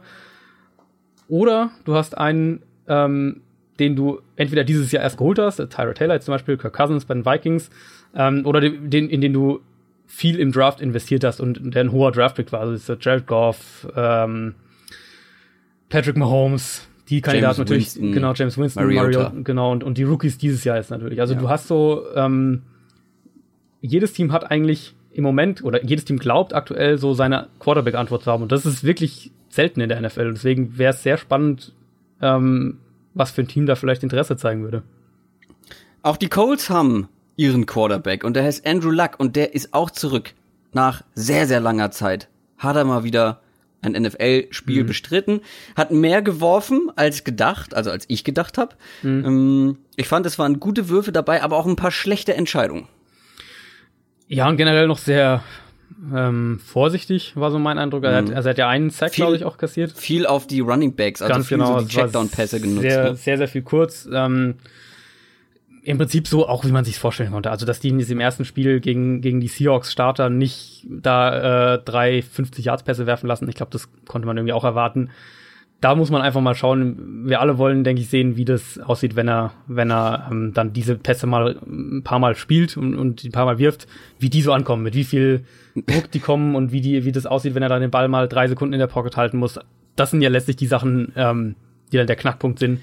oder du hast einen, ähm, den du entweder dieses Jahr erst geholt hast, Tyra Taylor jetzt zum Beispiel, Kirk Cousins bei den Vikings, ähm, oder den, den, in den du viel im Draft investiert hast und der ein hoher Draftpick war. Also ist Jared Goff, ähm, Patrick Mahomes, die Kandidaten natürlich, Winston, genau, James Winston, Mariota. Mario, genau, und, und die Rookies dieses Jahr ist natürlich. Also ja. du hast so, ähm, jedes Team hat eigentlich im Moment, oder jedes Team glaubt aktuell so seine Quarterback-Antwort zu haben. Und das ist wirklich selten in der NFL. Und deswegen wäre es sehr spannend, ähm, was für ein Team da vielleicht Interesse zeigen würde. Auch die Colts haben ihren Quarterback und der heißt Andrew Luck und der ist auch zurück nach sehr, sehr langer Zeit. Hat er mal wieder ein NFL-Spiel mhm. bestritten, hat mehr geworfen als gedacht, also als ich gedacht habe. Mhm. Ähm, ich fand, es waren gute Würfe dabei, aber auch ein paar schlechte Entscheidungen. Ja, und generell noch sehr ähm, vorsichtig, war so mein Eindruck. Er, hat, mhm. also er hat ja einen Sack, glaube ich, auch kassiert. Viel auf die Running Backs, also Ganz viel genau, so die Checkdown-Pässe genutzt. Sehr, ne? sehr, sehr viel kurz. Ähm, im Prinzip so, auch wie man sich vorstellen konnte. Also, dass die in diesem ersten Spiel gegen, gegen die Seahawks-Starter nicht da äh, drei 50-Yards-Pässe werfen lassen. Ich glaube, das konnte man irgendwie auch erwarten. Da muss man einfach mal schauen. Wir alle wollen, denke ich, sehen, wie das aussieht, wenn er, wenn er ähm, dann diese Pässe mal ein paar Mal spielt und, und ein paar Mal wirft, wie die so ankommen, mit wie viel Druck die kommen und wie die, wie das aussieht, wenn er dann den Ball mal drei Sekunden in der Pocket halten muss. Das sind ja letztlich die Sachen, ähm, die dann der Knackpunkt sind.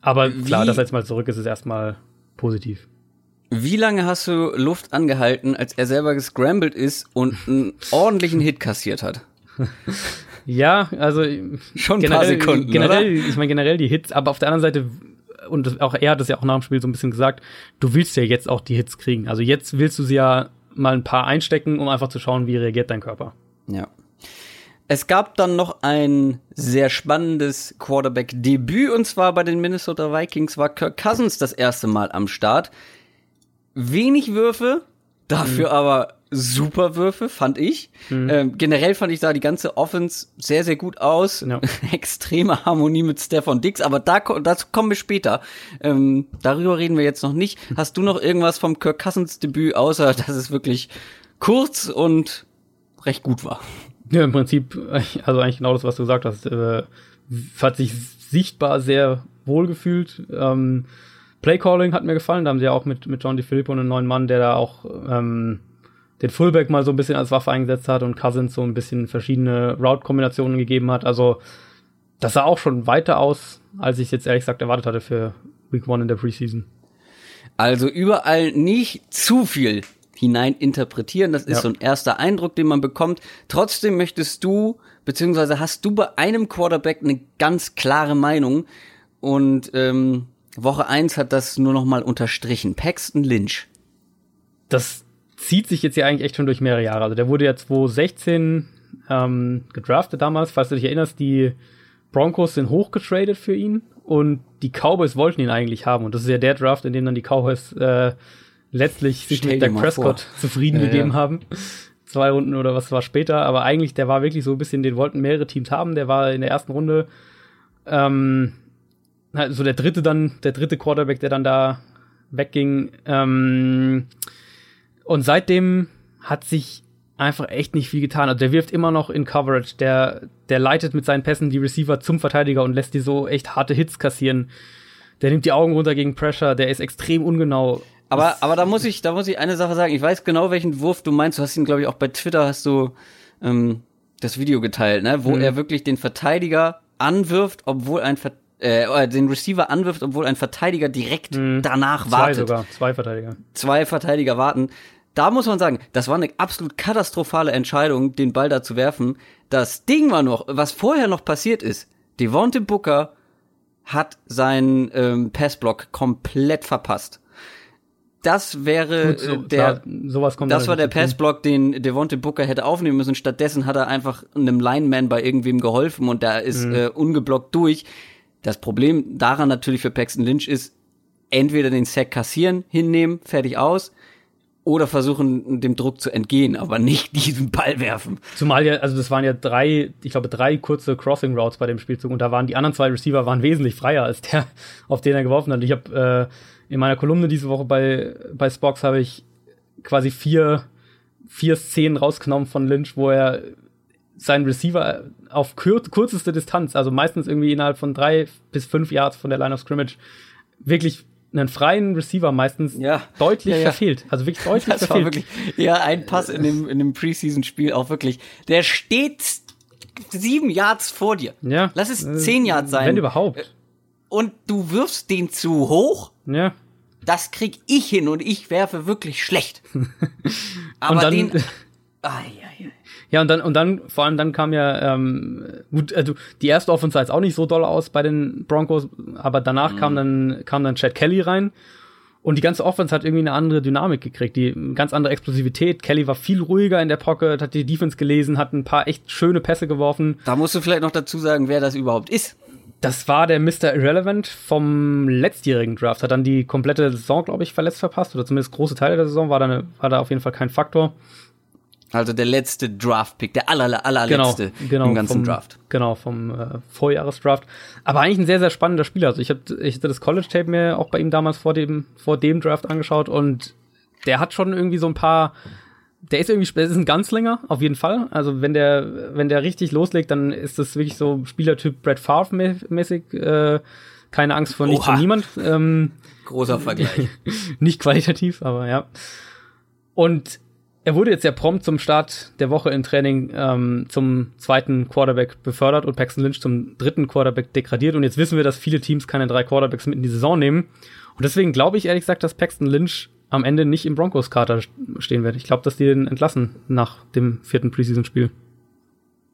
Aber klar, dass er jetzt mal zurück ist, ist erstmal positiv. Wie lange hast du Luft angehalten, als er selber gescrambled ist und einen ordentlichen Hit kassiert hat? ja, also schon ein paar Sekunden. Generell, oder? ich meine generell die Hits, aber auf der anderen Seite und auch er hat es ja auch nach dem Spiel so ein bisschen gesagt, du willst ja jetzt auch die Hits kriegen. Also jetzt willst du sie ja mal ein paar einstecken, um einfach zu schauen, wie reagiert dein Körper. Ja. Es gab dann noch ein sehr spannendes Quarterback-Debüt und zwar bei den Minnesota Vikings war Kirk Cousins das erste Mal am Start. Wenig Würfe, dafür mhm. aber super Würfe, fand ich. Mhm. Ähm, generell fand ich da die ganze Offense sehr, sehr gut aus. Ja. Extreme Harmonie mit Stefan Dix, aber da, dazu kommen wir später. Ähm, darüber reden wir jetzt noch nicht. Hast du noch irgendwas vom Kirk Cousins Debüt, außer dass es wirklich kurz und recht gut war? Ja, im Prinzip, also eigentlich genau das, was du gesagt hast. Äh, hat sich sichtbar sehr wohl gefühlt. Ähm, Playcalling hat mir gefallen. Da haben sie ja auch mit, mit John DeFilippo einen neuen Mann, der da auch ähm, den Fullback mal so ein bisschen als Waffe eingesetzt hat und Cousins so ein bisschen verschiedene Route-Kombinationen gegeben hat. Also das sah auch schon weiter aus, als ich jetzt ehrlich gesagt erwartet hatte für Week One in der Preseason. Also überall nicht zu viel hinein interpretieren. Das ist ja. so ein erster Eindruck, den man bekommt. Trotzdem möchtest du, beziehungsweise hast du bei einem Quarterback eine ganz klare Meinung. Und ähm, Woche eins hat das nur noch mal unterstrichen. Paxton Lynch. Das zieht sich jetzt ja eigentlich echt schon durch mehrere Jahre. Also der wurde ja 2016 ähm, gedraftet damals, falls du dich erinnerst, die Broncos sind hochgetradet für ihn und die Cowboys wollten ihn eigentlich haben. Und das ist ja der Draft, in dem dann die Cowboys äh, letztlich sich mit Dak Prescott vor. zufrieden ja, gegeben ja. haben. Zwei Runden oder was war später, aber eigentlich, der war wirklich so ein bisschen, den wollten mehrere Teams haben. Der war in der ersten Runde ähm, so der dritte dann, der dritte Quarterback, der dann da wegging. Ähm, und seitdem hat sich einfach echt nicht viel getan. Also der wirft immer noch in Coverage, der, der leitet mit seinen Pässen die Receiver zum Verteidiger und lässt die so echt harte Hits kassieren. Der nimmt die Augen runter gegen Pressure, der ist extrem ungenau. Aber, aber da muss ich, da muss ich eine Sache sagen. Ich weiß genau, welchen Wurf du meinst. Du hast ihn, glaube ich, auch bei Twitter hast du ähm, das Video geteilt, ne? Wo mhm. er wirklich den Verteidiger anwirft, obwohl ein Ver äh, den Receiver anwirft, obwohl ein Verteidiger direkt mhm. danach zwei wartet. Zwei sogar, zwei Verteidiger. Zwei Verteidiger warten. Da muss man sagen, das war eine absolut katastrophale Entscheidung, den Ball da zu werfen. Das Ding war noch, was vorher noch passiert ist. Devonte Booker hat seinen ähm, Passblock komplett verpasst das wäre so, äh, der, klar, sowas kommt das war der. Passblock, den Devontae Booker hätte aufnehmen müssen. Stattdessen hat er einfach einem Lineman bei irgendwem geholfen und der ist Mhm. äh, ungeblockt durch. Das Problem daran natürlich für Paxton Lynch ist, entweder den Sack kassieren, hinnehmen, fertig aus, oder versuchen, dem Druck zu entgehen, aber nicht diesen Ball werfen. Zumal ja, also das waren ja drei, ich glaube, drei kurze Crossing Routes bei dem Spielzug und da waren die anderen zwei Receiver waren wesentlich freier als der, auf den er geworfen hat. Ich habe äh, in meiner Kolumne diese Woche bei, bei Spox habe ich quasi vier, vier Szenen rausgenommen von Lynch, wo er seinen Receiver auf kür kürzeste Distanz, also meistens irgendwie innerhalb von drei bis fünf Yards von der Line of Scrimmage, wirklich einen freien Receiver meistens Ja. deutlich Ja, ja. verfehlt. Also wirklich deutlich Das war verfehlt. wirklich, ja, ein Pass in dem, in dem Preseason-Spiel auch wirklich. Der steht sieben Yards vor dir. ja. Lass es Äh, zehn Yards sein. Wenn überhaupt. Und du wirfst den zu hoch. Ja. Das krieg ich hin und ich werfe wirklich schlecht. Aber und dann, den. Ai, ai, ai. ja, und dann, und dann, vor allem dann kam ja, ähm, gut, also die erste Offense sah jetzt auch nicht so doll aus bei den Broncos, aber danach Mhm. kam dann, kam dann Chad Kelly rein. Und die ganze Offense hat irgendwie eine andere Dynamik gekriegt, die eine ganz andere Explosivität. Kelly war viel ruhiger in der Pocket, hat die Defense gelesen, hat ein paar echt schöne Pässe geworfen. Da musst du vielleicht noch dazu sagen, wer das überhaupt ist. Das war der Mr. Irrelevant vom letztjährigen Draft. Hat dann die komplette Saison, glaube ich, verletzt verpasst. Oder zumindest große Teile der Saison war da, eine, war da auf jeden Fall kein Faktor. Also der letzte Draft-Pick, der aller, allerletzte genau, genau, im ganzen vom, Draft. Genau, vom äh, Vorjahresdraft. Aber eigentlich ein sehr, sehr spannender Spieler. Also ich, hab, ich hatte das College-Tape mir auch bei ihm damals vor dem, vor dem Draft angeschaut und der hat schon irgendwie so ein paar. Der ist irgendwie, das ist ein Ganzlinger, auf jeden Fall. Also wenn der, wenn der richtig loslegt, dann ist das wirklich so Spielertyp Brett Favre-mäßig. Äh, keine Angst vor nichts und niemand. Ähm, Großer Vergleich. nicht qualitativ, aber ja. Und er wurde jetzt ja prompt zum Start der Woche im Training ähm, zum zweiten Quarterback befördert und Paxton Lynch zum dritten Quarterback degradiert. Und jetzt wissen wir, dass viele Teams keine drei Quarterbacks mit in die Saison nehmen. Und deswegen glaube ich ehrlich gesagt, dass Paxton Lynch am Ende nicht im Broncos-Kader stehen wird. Ich glaube, dass die den entlassen nach dem vierten Preseason-Spiel.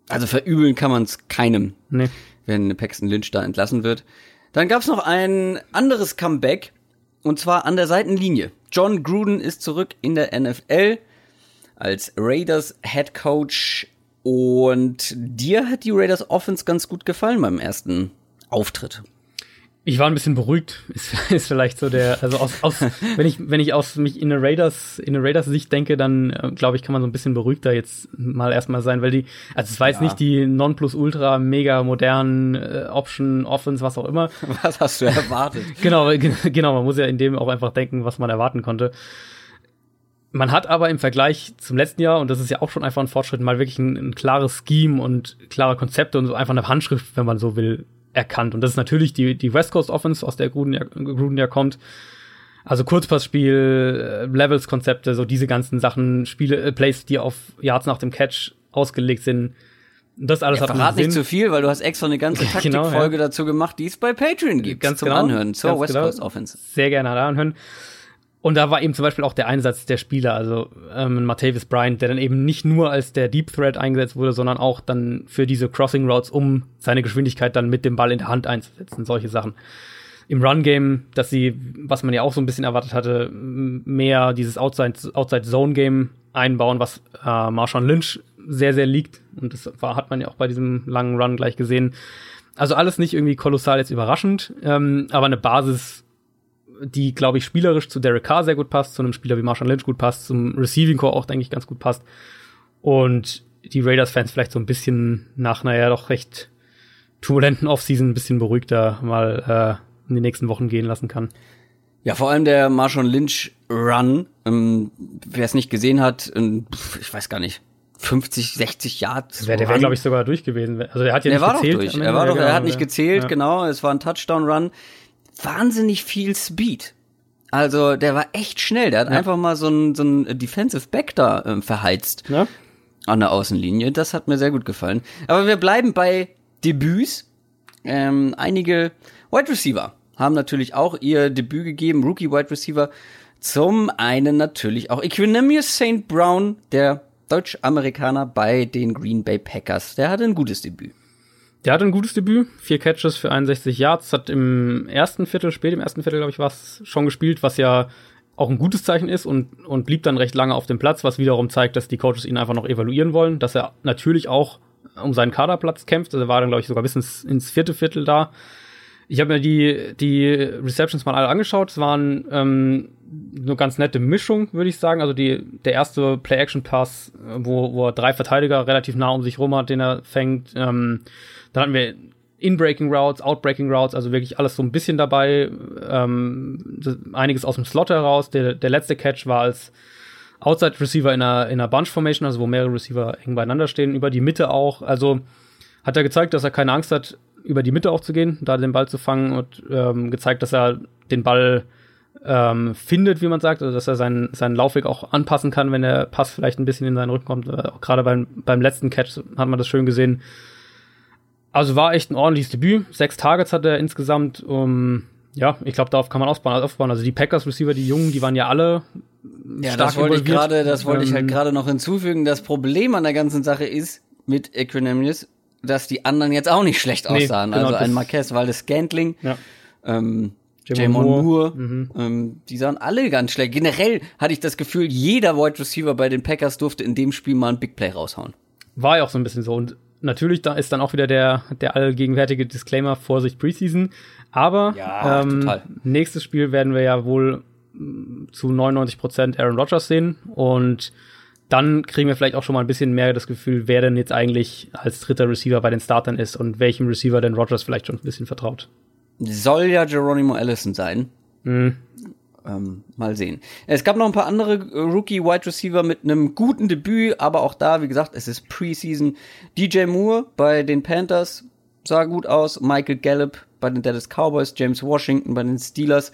Also verübeln kann man es keinem, Nee. wenn Paxton Lynch da entlassen wird. Dann gab's noch ein anderes Comeback und zwar an der Seitenlinie. John Gruden ist zurück in der NFL als Raiders Head Coach und dir hat die Raiders Offense ganz gut gefallen beim ersten Auftritt. Ich war ein bisschen beruhigt, ist, ist vielleicht so der, also aus, aus wenn ich, wenn ich aus mich in eine Raiders, in eine Raiders Sicht denke, dann äh, glaube ich, kann man so ein bisschen beruhigter jetzt mal erstmal sein, weil die, also es war jetzt Ja. nicht die Nonplusultra mega modernen äh, Option, Offense, was auch immer. Was hast du erwartet? genau, ge- genau, man muss ja in dem auch einfach denken, was man erwarten konnte. Man hat aber im Vergleich zum letzten Jahr, und das ist ja auch schon einfach ein Fortschritt, mal wirklich ein, ein klares Scheme und klare Konzepte und so einfach eine Handschrift, wenn man so will, erkannt. Und das ist natürlich die, die West Coast Offense, aus der Gruden ja, Gruden ja kommt. Also Kurzpassspiel, äh, Levels-Konzepte, so diese ganzen Sachen, Spiele, äh, Plays, die auf Yards nach dem Catch ausgelegt sind. Das alles Ja, hat verrat nicht zu viel, weil du hast extra eine ganze Ja, genau, Taktikfolge dazu gemacht, die es bei Patreon gibt Ganz zum genau, Anhören zur West genau. Coast Offense. sehr gerne anhören. Und da war eben zum Beispiel auch der Einsatz der Spieler, also ähm, Martavis Bryant, der dann eben nicht nur als der Deep Threat eingesetzt wurde, sondern auch dann für diese Crossing Routes, um seine Geschwindigkeit dann mit dem Ball in der Hand einzusetzen, solche Sachen. Im Run-Game, dass sie, was man ja auch so ein bisschen erwartet hatte, mehr dieses Outside-Zone-Game einbauen, was äh, Marshawn Lynch sehr, sehr liegt. Und das war, hat man ja auch bei diesem langen Run gleich gesehen. Also alles nicht irgendwie kolossal jetzt überraschend, ähm, aber eine Basis, die, glaube ich, spielerisch zu Derek Carr sehr gut passt, zu einem Spieler wie Marshall Lynch gut passt, zum Receiving Core auch, denke ich, ganz gut passt. Und die Raiders-Fans vielleicht so ein bisschen nach, naja, doch recht turbulenten Offseason ein bisschen beruhigter mal äh, in die nächsten Wochen gehen lassen kann. Ja, vor allem der Marshawn Lynch Run, ähm, wer es nicht gesehen hat, ähm, ich weiß gar nicht, 50, 60 Yards. Der, der wäre, glaube ich, sogar durch gewesen. Also der hat ja der nicht war doch gezählt. durch. am Er war doch, er hat nicht ja. gezählt, Ja. genau. Es war ein Touchdown Run. Wahnsinnig viel Speed. Also der war echt schnell. Der hat einfach mal so ein, so ein Defensive Back da ähm, verheizt. Ja? an der Außenlinie. Das hat mir sehr gut gefallen. Aber wir bleiben bei Debüts. Ähm, einige Wide Receiver haben natürlich auch ihr Debüt gegeben, Rookie Wide Receiver. Zum einen natürlich auch Equinemius St. Brown, der Deutsch-Amerikaner bei den Green Bay Packers. Der hatte ein gutes Debüt. Der hatte ein gutes Debüt, vier Catches für 61 Yards, hat im ersten Viertel, spät im ersten Viertel, glaube ich, war es schon gespielt, was ja auch ein gutes Zeichen ist und, und blieb dann recht lange auf dem Platz, was wiederum zeigt, dass die Coaches ihn einfach noch evaluieren wollen, dass er natürlich auch um seinen Kaderplatz kämpft. Also er war dann, glaube ich, sogar bis ins, ins vierte Viertel da. Ich habe mir die, die Receptions mal alle angeschaut. Es waren ähm, eine ganz nette Mischung, würde ich sagen. Also die, der erste Play-Action-Pass, wo, wo er drei Verteidiger relativ nah um sich rum hat, den er fängt. Ähm, dann hatten wir in-Breaking Routes, Out-Breaking Routes, also wirklich alles so ein bisschen dabei. Ähm, einiges aus dem Slot heraus. Der, der letzte Catch war als Outside Receiver in einer, in einer Bunch Formation, also wo mehrere Receiver eng beieinander stehen, über die Mitte auch. Also hat er gezeigt, dass er keine Angst hat, über die Mitte auch zu gehen, da den Ball zu fangen und ähm, gezeigt, dass er den Ball ähm, findet, wie man sagt, also dass er seinen, seinen Laufweg auch anpassen kann, wenn der Pass vielleicht ein bisschen in seinen Rücken kommt. Äh, gerade beim, beim letzten Catch hat man das schön gesehen. Also war echt ein ordentliches Debüt. Sechs Targets hat er insgesamt. Um, ja, ich glaube, darauf kann man aufbauen. aufbauen. Also die Packers Receiver, die Jungen, die waren ja alle ja, das wollte ich gerade, das wollte ich halt ähm, gerade noch hinzufügen. Das Problem an der ganzen Sache ist mit Equanimous, dass die anderen jetzt auch nicht schlecht aussahen. Nee, genau, also ein Marquez Waldes Scantling, ja. ähm, Jamon Moore, Moore mhm. ähm, die sahen alle ganz schlecht. Generell hatte ich das Gefühl, jeder Wide Receiver bei den Packers durfte in dem Spiel mal ein Big Play raushauen. War ja auch so ein bisschen so. Und natürlich da ist dann auch wieder der, der allgegenwärtige Disclaimer Vorsicht Preseason. Aber ja, ähm, nächstes Spiel werden wir ja wohl zu 99 Prozent Aaron Rodgers sehen und dann kriegen wir vielleicht auch schon mal ein bisschen mehr das Gefühl, wer denn jetzt eigentlich als dritter Receiver bei den Startern ist und welchem Receiver denn Rodgers vielleicht schon ein bisschen vertraut. Soll ja Geronimo Allison sein. Mhm. Ähm, mal sehen. Es gab noch ein paar andere Rookie-Wide Receiver mit einem guten Debüt, aber auch da, wie gesagt, es ist Preseason. DJ Moore bei den Panthers sah gut aus. Michael Gallup bei den Dallas Cowboys. James Washington bei den Steelers.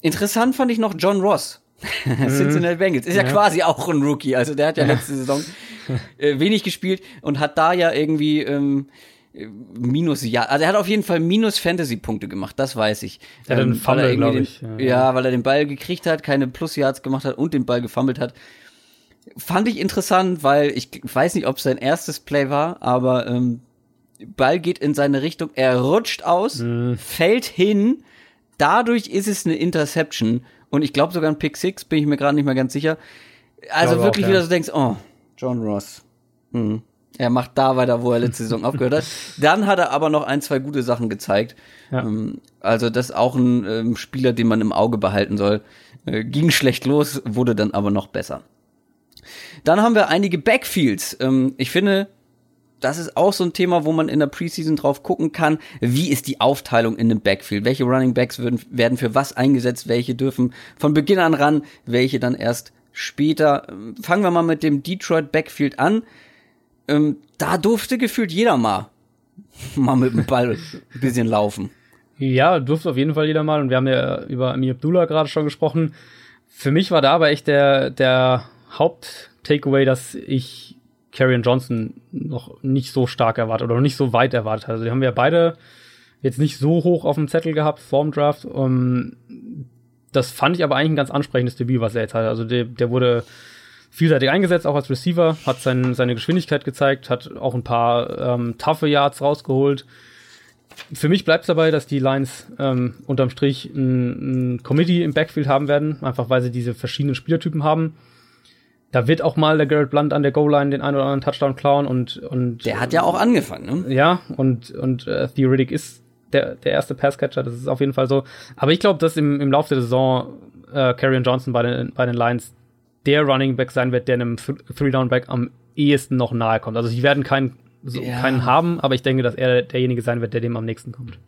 Interessant fand ich noch John Ross. Mhm. Cincinnati Bengals. Ist ja, ja, quasi auch ein Rookie. Also der hat ja, ja. letzte Saison äh, wenig gespielt und hat da ja irgendwie ähm, minus ja, also er hat auf jeden Fall minus Fantasy Punkte gemacht, das weiß ich. Er hat ähm, Fumble, glaube ich. Ja, ja, weil er den Ball gekriegt hat, keine Plus Yards gemacht hat und den Ball gefummelt hat. Fand ich interessant, weil ich weiß nicht, ob es sein erstes Play war, aber ähm, Ball geht in seine Richtung, er rutscht aus, mhm. fällt hin Dadurch ist es eine Interception und ich glaube sogar ein Pick Six, bin ich mir gerade nicht mehr ganz sicher. Also wirklich auch, ja. wieder so denkst, oh, John Ross. Hm. Er macht da weiter, wo er letzte Saison aufgehört hat. Dann hat er aber noch ein, zwei gute Sachen gezeigt. Ja. Ähm, also das ist auch ein ähm, Spieler, den man im Auge behalten soll. Äh, ging schlecht los, wurde dann aber noch besser. Dann haben wir einige Backfields. Ähm, ich finde, das ist auch so ein Thema, wo man in der Preseason drauf gucken kann, wie ist die Aufteilung in dem Backfield? Welche Running Backs würden, werden für was eingesetzt? Welche dürfen von Beginn an ran? Welche dann erst später? Fangen wir mal mit dem Detroit Backfield an. Ähm, da durfte gefühlt jeder mal, mal mit dem Ball ein bisschen laufen. Ja, durfte auf jeden Fall jeder mal. Und wir haben ja über Amir Abdullah gerade schon gesprochen. Für mich war da aber echt der, der Haupt-Takeaway, dass ich Carrion Johnson noch nicht so stark erwartet oder noch nicht so weit erwartet. Also die haben wir beide jetzt nicht so hoch auf dem Zettel gehabt vorm Draft. Um, das fand ich aber eigentlich ein ganz ansprechendes Debüt, was er jetzt hat. Also der, der wurde vielseitig eingesetzt, auch als Receiver, hat sein, seine Geschwindigkeit gezeigt, hat auch ein paar ähm, toughe Yards rausgeholt. Für mich bleibt es dabei, dass die Lions ähm, unterm Strich ein, ein Committee im Backfield haben werden, einfach weil sie diese verschiedenen Spielertypen haben da wird auch mal der Garrett Blunt an der Goal-Line den einen oder anderen Touchdown klauen und und der hat ja auch angefangen, ne? Ja, und und äh, Theoretic ist der der erste Passcatcher, das ist auf jeden Fall so. Aber ich glaube, dass im im Laufe der Saison äh, Karrion Johnson bei den bei den Lions der Running Back sein wird, der einem Three Down Back am ehesten noch nahe kommt. Also sie werden keinen so, ja. keinen haben, aber ich denke, dass er derjenige sein wird, der dem am nächsten kommt.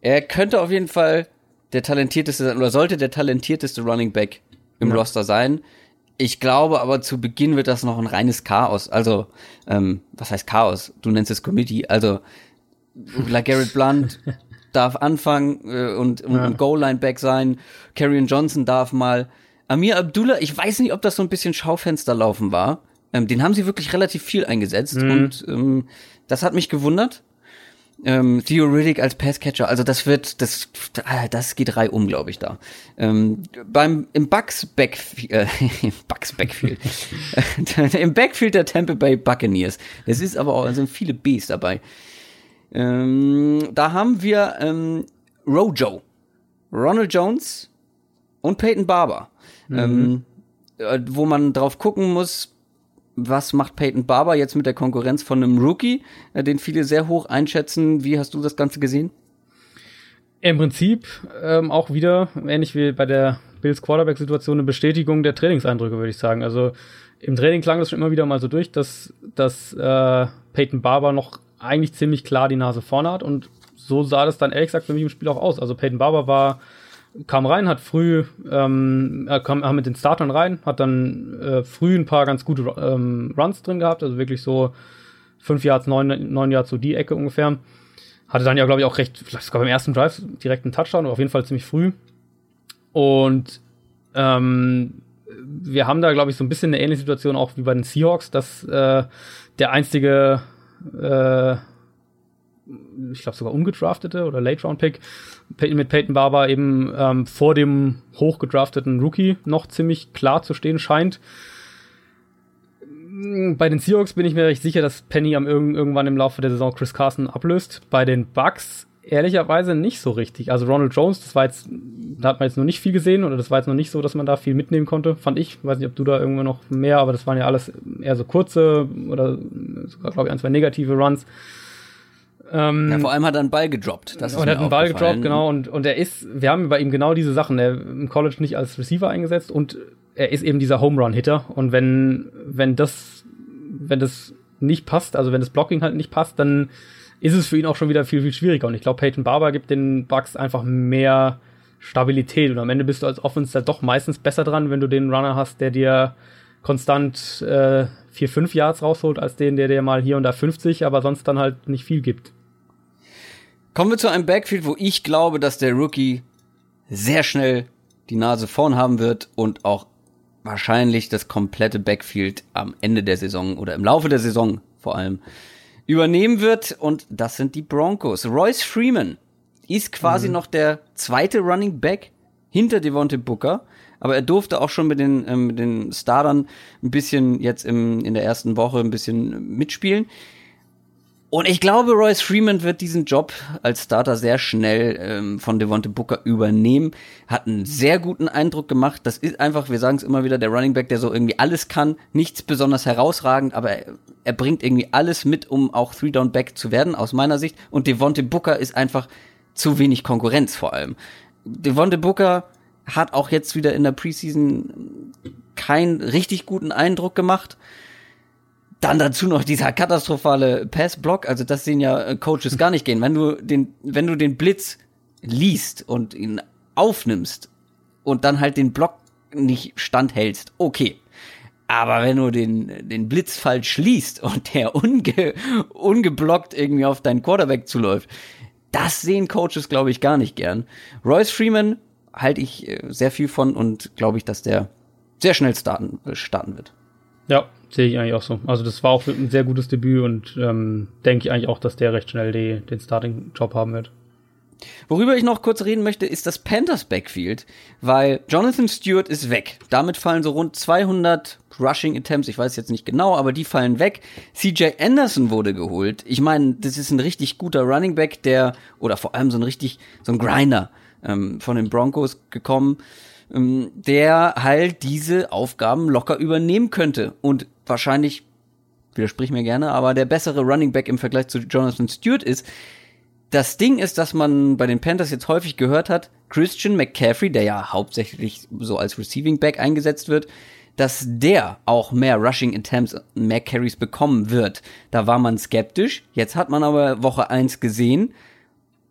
Er könnte auf jeden Fall der talentierteste sein oder sollte der talentierteste Running Back im ja. Roster sein. Ich glaube aber zu Beginn wird das noch ein reines Chaos. Also, ähm, was heißt Chaos? Du nennst es Committee. Also, Garrett Blunt darf anfangen äh, und, und, ja. und Goal-Line-Back sein. Karrion Johnson darf mal. Amir Abdullah, ich weiß nicht, ob das so ein bisschen Schaufensterlaufen war. Ähm, den haben sie wirklich relativ viel eingesetzt mhm. und ähm, das hat mich gewundert ähm, Theoretic als Passcatcher, also das wird, das, ah, das geht drei um, glaube ich, da. Ähm, beim, im Bucks Backfield, äh, Bucks Backfield, im Backfield der Tampa Bay Buccaneers. Es ist aber auch, also sind viele Bs dabei. Ähm, da haben wir ähm, Rojo, Ronald Jones und Peyton Barber. Mhm. ähm, äh, wo man drauf gucken muss, was macht Peyton Barber jetzt mit der Konkurrenz von einem Rookie, äh, den viele sehr hoch einschätzen. Wie hast du das Ganze gesehen? Im Prinzip ähm, auch wieder, ähnlich wie bei der Bills Quarterback-Situation, eine Bestätigung der Trainingseindrücke, würde ich sagen. Also im Training klang das schon immer wieder mal so durch, dass, dass äh, Peyton Barber noch eigentlich ziemlich klar die Nase vorne hat und so sah das dann ehrlich gesagt für mich im Spiel auch aus. Also Peyton Barber war, kam rein, hat früh, ähm, er kam mit den Startern rein, hat dann äh, früh ein paar ganz gute ähm, Runs drin gehabt, also wirklich so fünf Yards, neun, neun Yards so die Ecke ungefähr. Hatte dann ja, glaube ich, auch recht, vielleicht sogar beim ersten Drive direkt einen Touchdown, oder auf jeden Fall ziemlich früh. Und ähm, wir haben da, glaube ich, so ein bisschen eine ähnliche Situation auch wie bei den Seahawks, dass äh, der einzige, äh, ich glaube sogar ungedraftete oder Late-Round-Pick mit Peyton Barber eben ähm, vor dem hochgedrafteten Rookie noch ziemlich klar zu stehen scheint. Bei den Seahawks bin ich mir recht sicher, dass Penny am irgendwann im Laufe der Saison Chris Carson ablöst. Bei den Bucks ehrlicherweise nicht so richtig. Also Ronald Jones, das war jetzt, da hat man jetzt noch nicht viel gesehen oder das war jetzt noch nicht so, dass man da viel mitnehmen konnte, fand ich. Weiß nicht, ob du da irgendwo noch mehr, aber das waren ja alles eher so kurze oder sogar, glaube ich, ein, zwei negative Runs. Ähm, ja, vor allem hat er einen Ball gedroppt. Das ist und er hat einen Ball gedroppt, genau. Und, und er ist, wir haben bei ihm genau diese Sachen. Er im College nicht als Receiver eingesetzt und er ist eben dieser Home Run Hitter. Und wenn, wenn das, wenn das nicht passt, also wenn das Blocking halt nicht passt, dann ist es für ihn auch schon wieder viel, viel schwieriger. Und ich glaube, Peyton Barber gibt den Bucks einfach mehr Stabilität. Und am Ende bist du als Offense da doch meistens besser dran, wenn du den Runner hast, der dir konstant äh, vier, fünf Yards rausholt, als den, der dir mal hier und da 50, aber sonst dann halt nicht viel gibt. Kommen wir zu einem Backfield, wo ich glaube, dass der Rookie sehr schnell die Nase vorn haben wird und auch wahrscheinlich das komplette Backfield am Ende der Saison oder im Laufe der Saison vor allem übernehmen wird. Und das sind die Broncos. Royce Freeman ist quasi mhm. noch der zweite Running Back hinter Devontae Booker. Aber er durfte auch schon mit den, ähm, mit den Startern ein bisschen jetzt im, in der ersten Woche ein bisschen mitspielen. Und ich glaube, Royce Freeman wird diesen Job als Starter sehr schnell ähm, von Devonte Booker übernehmen. Hat einen sehr guten Eindruck gemacht. Das ist einfach, wir sagen es immer wieder, der Running Back, der so irgendwie alles kann. Nichts besonders herausragend, aber er, er bringt irgendwie alles mit, um auch Three-Down-Back zu werden, aus meiner Sicht. Und Devonte Booker ist einfach zu wenig Konkurrenz vor allem. Devonte Booker hat auch jetzt wieder in der Preseason keinen richtig guten Eindruck gemacht. Dann dazu noch dieser katastrophale Passblock, also das sehen ja äh, Coaches gar nicht gehen. Wenn du den, wenn du den Blitz liest und ihn aufnimmst und dann halt den Block nicht standhältst, okay. Aber wenn du den, den Blitz falsch liest und der unge, ungeblockt irgendwie auf deinen Quarterback zuläuft, das sehen Coaches, glaube ich, gar nicht gern. Royce Freeman halte ich äh, sehr viel von und glaube ich, dass der sehr schnell starten, äh, starten wird. Ja, sehe ich eigentlich auch so. Also das war auch ein sehr gutes Debüt und ähm, denke ich eigentlich auch, dass der recht schnell die, den Starting-Job haben wird. Worüber ich noch kurz reden möchte, ist das Panthers Backfield, weil Jonathan Stewart ist weg. Damit fallen so rund 200 Rushing Attempts, ich weiß jetzt nicht genau, aber die fallen weg. CJ Anderson wurde geholt. Ich meine, das ist ein richtig guter Running Back, der, oder vor allem so ein richtig, so ein Grinder ähm, von den Broncos gekommen. Ähm, der halt diese Aufgaben locker übernehmen könnte und wahrscheinlich, widersprich mir gerne, aber der bessere Running Back im Vergleich zu Jonathan Stewart ist. Das Ding ist, dass man bei den Panthers jetzt häufig gehört hat, Christian McCaffrey, der ja hauptsächlich so als Receiving Back eingesetzt wird, dass der auch mehr Rushing Attempts, mehr Carries bekommen wird. Da war man skeptisch. Jetzt hat man aber Woche 1 gesehen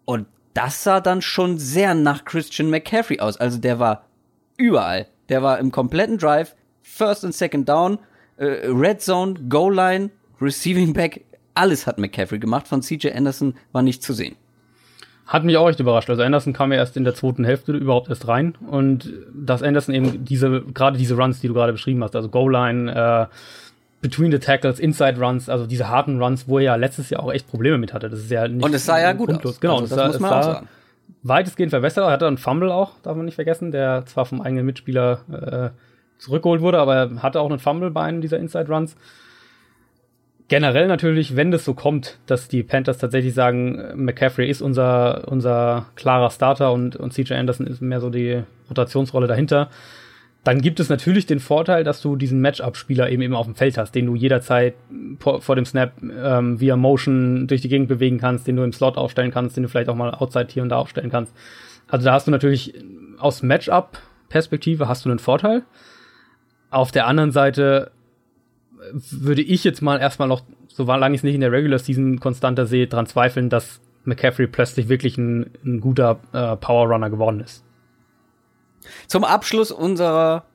und das sah dann schon sehr nach Christian McCaffrey aus. Also der war überall. Der war im kompletten Drive, First und Second Down, äh, Red Zone, Goal Line, Receiving Back, alles hat McCaffrey gemacht. Von CJ Anderson war nicht zu sehen. Hat mich auch echt überrascht. Also Anderson kam ja erst in der zweiten Hälfte überhaupt erst rein und dass Anderson eben diese, gerade diese Runs, die du gerade beschrieben hast, also Goal Line, äh, Between the Tackles, Inside Runs, also diese harten Runs, wo er ja letztes Jahr auch echt Probleme mit hatte. Das ist ja nicht Und es sah ja gut aus. Genau, also, das, das muss man auch sagen weitestgehend verbessert. Er hatte einen Fumble auch, darf man nicht vergessen, der zwar vom eigenen Mitspieler äh, zurückgeholt wurde, aber er hatte auch einen Fumble bei einem dieser Inside Runs. Generell natürlich, wenn das so kommt, dass die Panthers tatsächlich sagen, McCaffrey ist unser, unser klarer Starter und, und CJ Anderson ist mehr so die Rotationsrolle dahinter, dann gibt es natürlich den Vorteil, dass du diesen Matchup-Spieler eben eben auf dem Feld hast, den du jederzeit vor, vor dem Snap ähm, via Motion durch die Gegend bewegen kannst, den du im Slot aufstellen kannst, den du vielleicht auch mal outside hier und da aufstellen kannst. Also da hast du natürlich aus Matchup-Perspektive hast du einen Vorteil. Auf der anderen Seite würde ich jetzt mal erstmal noch, solange ich es nicht in der Regular Season konstanter sehe, dran zweifeln, dass McCaffrey plötzlich wirklich ein, ein guter äh, Power Runner geworden ist. Zum Abschluss unserer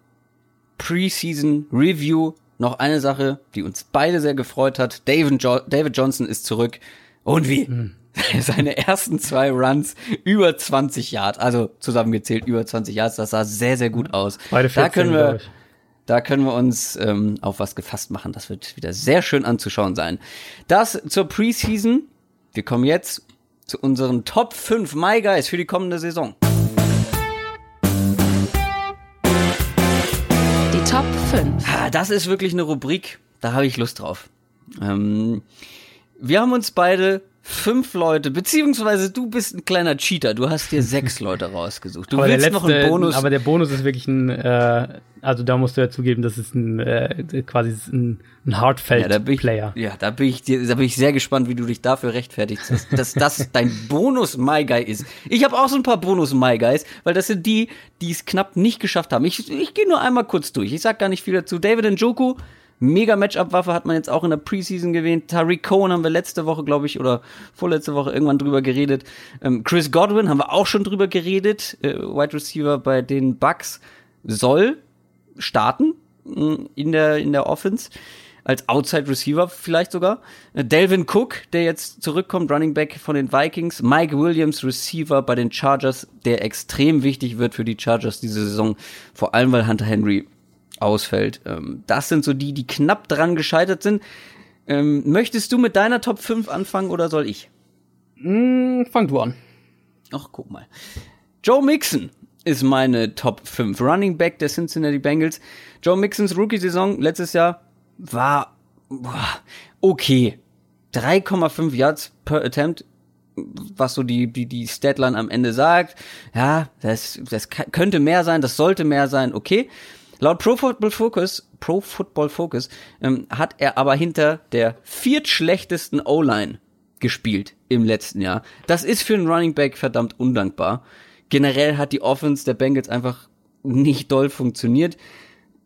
Preseason Review noch eine Sache, die uns beide sehr gefreut hat. David, jo David Johnson ist zurück. Und wie? Mhm. Seine ersten zwei Runs über 20 Yards, also zusammengezählt über 20 Yards, das sah sehr, sehr gut aus. Beide 14, da können wir, da können wir uns ähm, auf was gefasst machen. Das wird wieder sehr schön anzuschauen sein. Das zur Preseason. Wir kommen jetzt zu unseren Top 5 My Guys für die kommende Saison. Die Top 5. Das ist wirklich eine Rubrik, da habe ich Lust drauf. Ähm, wir haben uns beide fünf Leute, beziehungsweise du bist ein kleiner Cheater. Du hast dir sechs Leute rausgesucht. Du aber willst letzte, noch einen Bonus. Aber der Bonus ist wirklich ein, äh, also da musst du ja zugeben, das ist ein äh, quasi ein, ein Hardfeld-Player. Ja, ja, da bin ich da bin ich sehr gespannt, wie du dich dafür rechtfertigst, dass, dass das dein Bonus My Guy ist. Ich habe auch so ein paar Bonus My Guys, weil das sind die, die es knapp nicht geschafft haben. Ich, ich gehe nur einmal kurz durch. Ich sag gar nicht viel dazu. David Njoku Mega Matchup-Waffe hat man jetzt auch in der Preseason gewähnt. Tariq Cohen haben wir letzte Woche, glaube ich, oder vorletzte Woche irgendwann drüber geredet. Ähm, Chris Godwin haben wir auch schon drüber geredet. Äh, Wide Receiver bei den Bucks soll starten äh, in der, in der Offense. Als Outside Receiver vielleicht sogar. Äh, Delvin Cook, der jetzt zurückkommt, Running Back von den Vikings. Mike Williams, Receiver bei den Chargers, der extrem wichtig wird für die Chargers diese Saison. Vor allem, weil Hunter Henry ausfällt. Ähm, das sind so die, die knapp dran gescheitert sind. Ähm, möchtest du mit deiner Top 5 anfangen oder soll ich? Mm, fang du an. Ach, guck mal. Joe Mixon ist meine Top 5. Running Back der Cincinnati Bengals. Joe Mixons Rookie-Saison letztes Jahr war okay. 3,5 Yards per Attempt, was so die, die, die Statline am Ende sagt. Ja, das, das könnte mehr sein, das sollte mehr sein, okay. Laut Pro Football Focus, Pro Football Focus, ähm, hat er aber hinter der viertschlechtesten O-Line gespielt im letzten Jahr. Das ist für einen Running Back verdammt undankbar. Generell hat die Offense der Bengals einfach nicht doll funktioniert.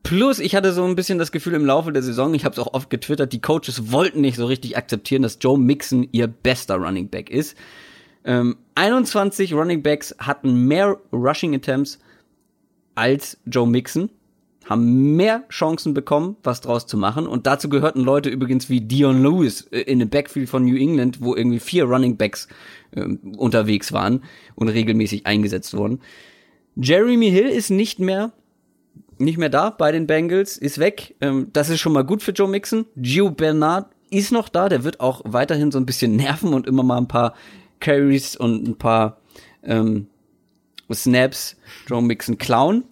Plus, ich hatte so ein bisschen das Gefühl im Laufe der Saison, ich habe es auch oft getwittert, die Coaches wollten nicht so richtig akzeptieren, dass Joe Mixon ihr bester Running Back ist. Ähm, 21 Running Backs hatten mehr Rushing Attempts als Joe Mixon haben mehr Chancen bekommen, was draus zu machen. Und dazu gehörten Leute übrigens wie Dion Lewis äh, in dem Backfield von New England, wo irgendwie vier Running Backs äh, unterwegs waren und regelmäßig eingesetzt wurden. Jeremy Hill ist nicht mehr nicht mehr da bei den Bengals, ist weg. Ähm, das ist schon mal gut für Joe Mixon. Gio Bernard ist noch da, der wird auch weiterhin so ein bisschen nerven und immer mal ein paar Carries und ein paar ähm, Snaps Joe Mixon klauen.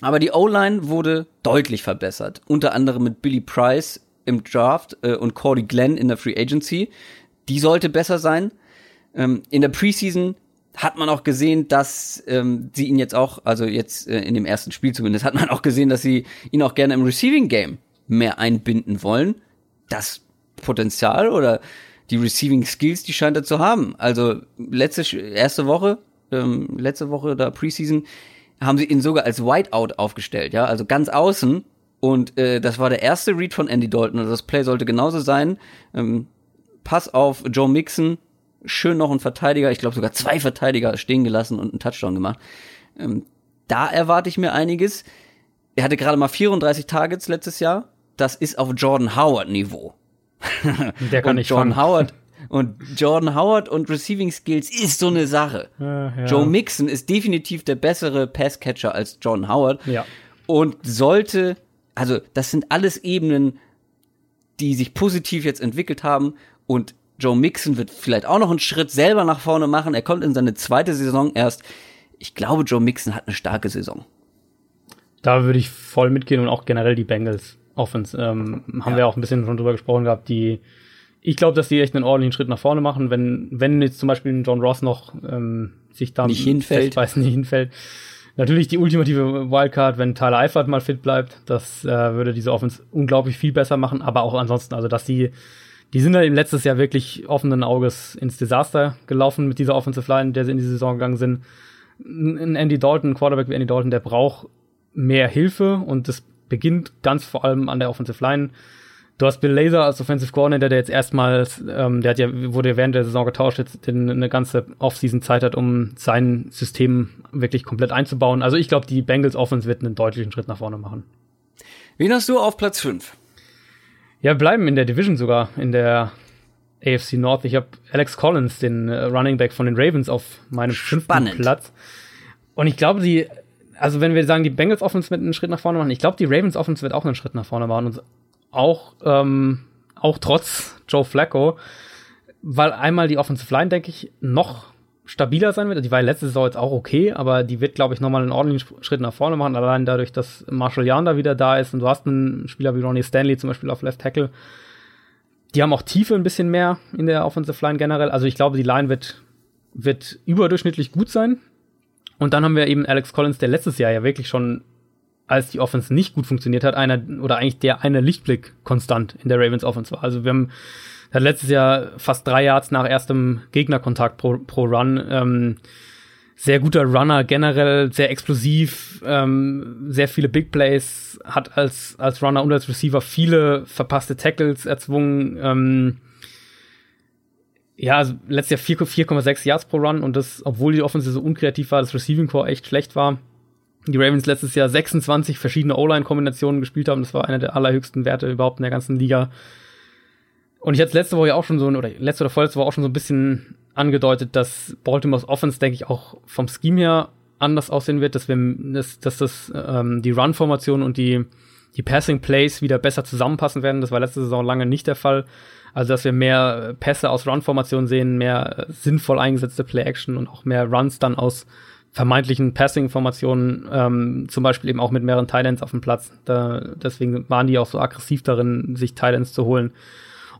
Aber die O-Line wurde deutlich verbessert. Unter anderem mit Billy Price im Draft äh, und Cordy Glenn in der Free Agency. Die sollte besser sein. Ähm, in der Preseason hat man auch gesehen, dass ähm, sie ihn jetzt auch, also jetzt äh, in dem ersten Spiel zumindest, hat man auch gesehen, dass sie ihn auch gerne im Receiving Game mehr einbinden wollen. Das Potenzial oder die Receiving Skills, die scheint er zu haben. Also letzte erste Woche, ähm, letzte Woche da Preseason haben sie ihn sogar als Whiteout aufgestellt, ja, also ganz außen. Und äh, das war der erste Read von Andy Dalton. Also das Play sollte genauso sein. Ähm, Pass auf Joe Mixon, schön noch ein Verteidiger, ich glaube sogar zwei Verteidiger stehen gelassen und einen Touchdown gemacht. Ähm, da erwarte ich mir einiges. Er hatte gerade mal 34 Targets letztes Jahr. Das ist auf Jordan Howard Niveau. Der kann nicht Jordan fangen. Howard und Jordan Howard und Receiving Skills ist so eine Sache. Ja, ja. Joe Mixon ist definitiv der bessere Passcatcher als Jordan Howard. Ja. Und sollte, also das sind alles Ebenen, die sich positiv jetzt entwickelt haben. Und Joe Mixon wird vielleicht auch noch einen Schritt selber nach vorne machen. Er kommt in seine zweite Saison erst. Ich glaube, Joe Mixon hat eine starke Saison. Da würde ich voll mitgehen und auch generell die Bengals Offense. Ähm, haben ja. wir auch ein bisschen schon drüber gesprochen gehabt, die ich glaube, dass die echt einen ordentlichen Schritt nach vorne machen, wenn, wenn jetzt zum Beispiel John Ross noch ähm, sich da nicht hinfällt, weiß nicht hinfällt. natürlich die ultimative Wildcard, wenn Tyler Eifert mal fit bleibt. Das äh, würde diese Offense unglaublich viel besser machen. Aber auch ansonsten, also dass die, die sind ja im letztes Jahr wirklich offenen Auges ins Desaster gelaufen mit dieser Offensive Line, der sie in die Saison gegangen sind. Ein Andy Dalton, ein Quarterback wie Andy Dalton, der braucht mehr Hilfe und das beginnt ganz vor allem an der Offensive Line. Du hast Bill Laser als Offensive Coordinator, der jetzt erstmals, ähm, der hat ja, wurde während der Saison getauscht, jetzt eine ganze Offseason Zeit hat, um sein System wirklich komplett einzubauen. Also ich glaube, die Bengals Offense wird einen deutlichen Schritt nach vorne machen. Wen hast du auf Platz 5? Ja, bleiben in der Division sogar, in der AFC North. Ich habe Alex Collins, den äh, Running Back von den Ravens, auf meinem Spannend. fünften Platz. Und ich glaube, die, also wenn wir sagen, die Bengals Offense wird einen Schritt nach vorne machen, ich glaube, die Ravens Offense wird auch einen Schritt nach vorne machen. Und auch, ähm, auch trotz Joe Flacco, weil einmal die Offensive Line, denke ich, noch stabiler sein wird. Die war letzte Saison jetzt auch okay, aber die wird, glaube ich, nochmal einen ordentlichen Schritt nach vorne machen, allein dadurch, dass Marshall Yarn da wieder da ist und du hast einen Spieler wie Ronnie Stanley zum Beispiel auf Left Tackle. Die haben auch Tiefe ein bisschen mehr in der Offensive Line generell. Also ich glaube, die Line wird, wird überdurchschnittlich gut sein. Und dann haben wir eben Alex Collins, der letztes Jahr ja wirklich schon als die Offense nicht gut funktioniert hat, einer oder eigentlich der eine Lichtblick konstant in der Ravens Offense war. Also wir haben hat letztes Jahr fast drei Yards nach erstem Gegnerkontakt pro, pro Run. Ähm, sehr guter Runner generell, sehr explosiv, ähm, sehr viele Big Plays, hat als, als Runner und als Receiver viele verpasste Tackles erzwungen. Ähm, ja, also letztes Jahr 4,6 Yards pro Run und das, obwohl die Offense so unkreativ war, das Receiving Core echt schlecht war die Ravens letztes Jahr 26 verschiedene O-Line-Kombinationen gespielt haben. Das war einer der allerhöchsten Werte überhaupt in der ganzen Liga. Und ich hatte letzte Woche ja auch schon so, oder letzte oder vorletzte Woche auch schon so ein bisschen angedeutet, dass Baltimore's Offense, denke ich, auch vom Scheme her anders aussehen wird, dass wir, dass, dass das, ähm, die Run-Formation und die, die Passing-Plays wieder besser zusammenpassen werden. Das war letzte Saison lange nicht der Fall. Also, dass wir mehr Pässe aus Run-Formationen sehen, mehr sinnvoll eingesetzte Play-Action und auch mehr Runs dann aus vermeintlichen Passing-Formationen, ähm, zum Beispiel eben auch mit mehreren Titans auf dem Platz. Da, deswegen waren die auch so aggressiv darin, sich Titans zu holen.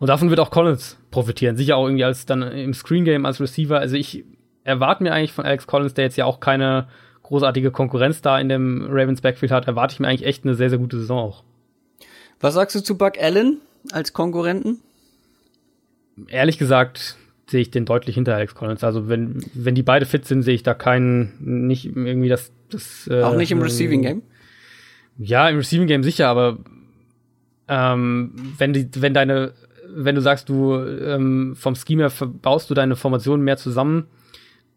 Und davon wird auch Collins profitieren. Sicher auch irgendwie als dann im Screen Game als Receiver. Also ich erwarte mir eigentlich von Alex Collins, der jetzt ja auch keine großartige Konkurrenz da in dem Ravens Backfield hat, erwarte ich mir eigentlich echt eine sehr, sehr gute Saison auch. Was sagst du zu Buck Allen als Konkurrenten? Ehrlich gesagt, sehe ich den deutlich hinter Alex Collins. Also wenn, wenn die beide fit sind, sehe ich da keinen, nicht irgendwie das. das äh, Auch nicht im Receiving Game? Ja, im Receiving Game sicher, aber ähm, wenn die, wenn deine, wenn du sagst, du ähm, vom Scheme her baust du deine Formation mehr zusammen,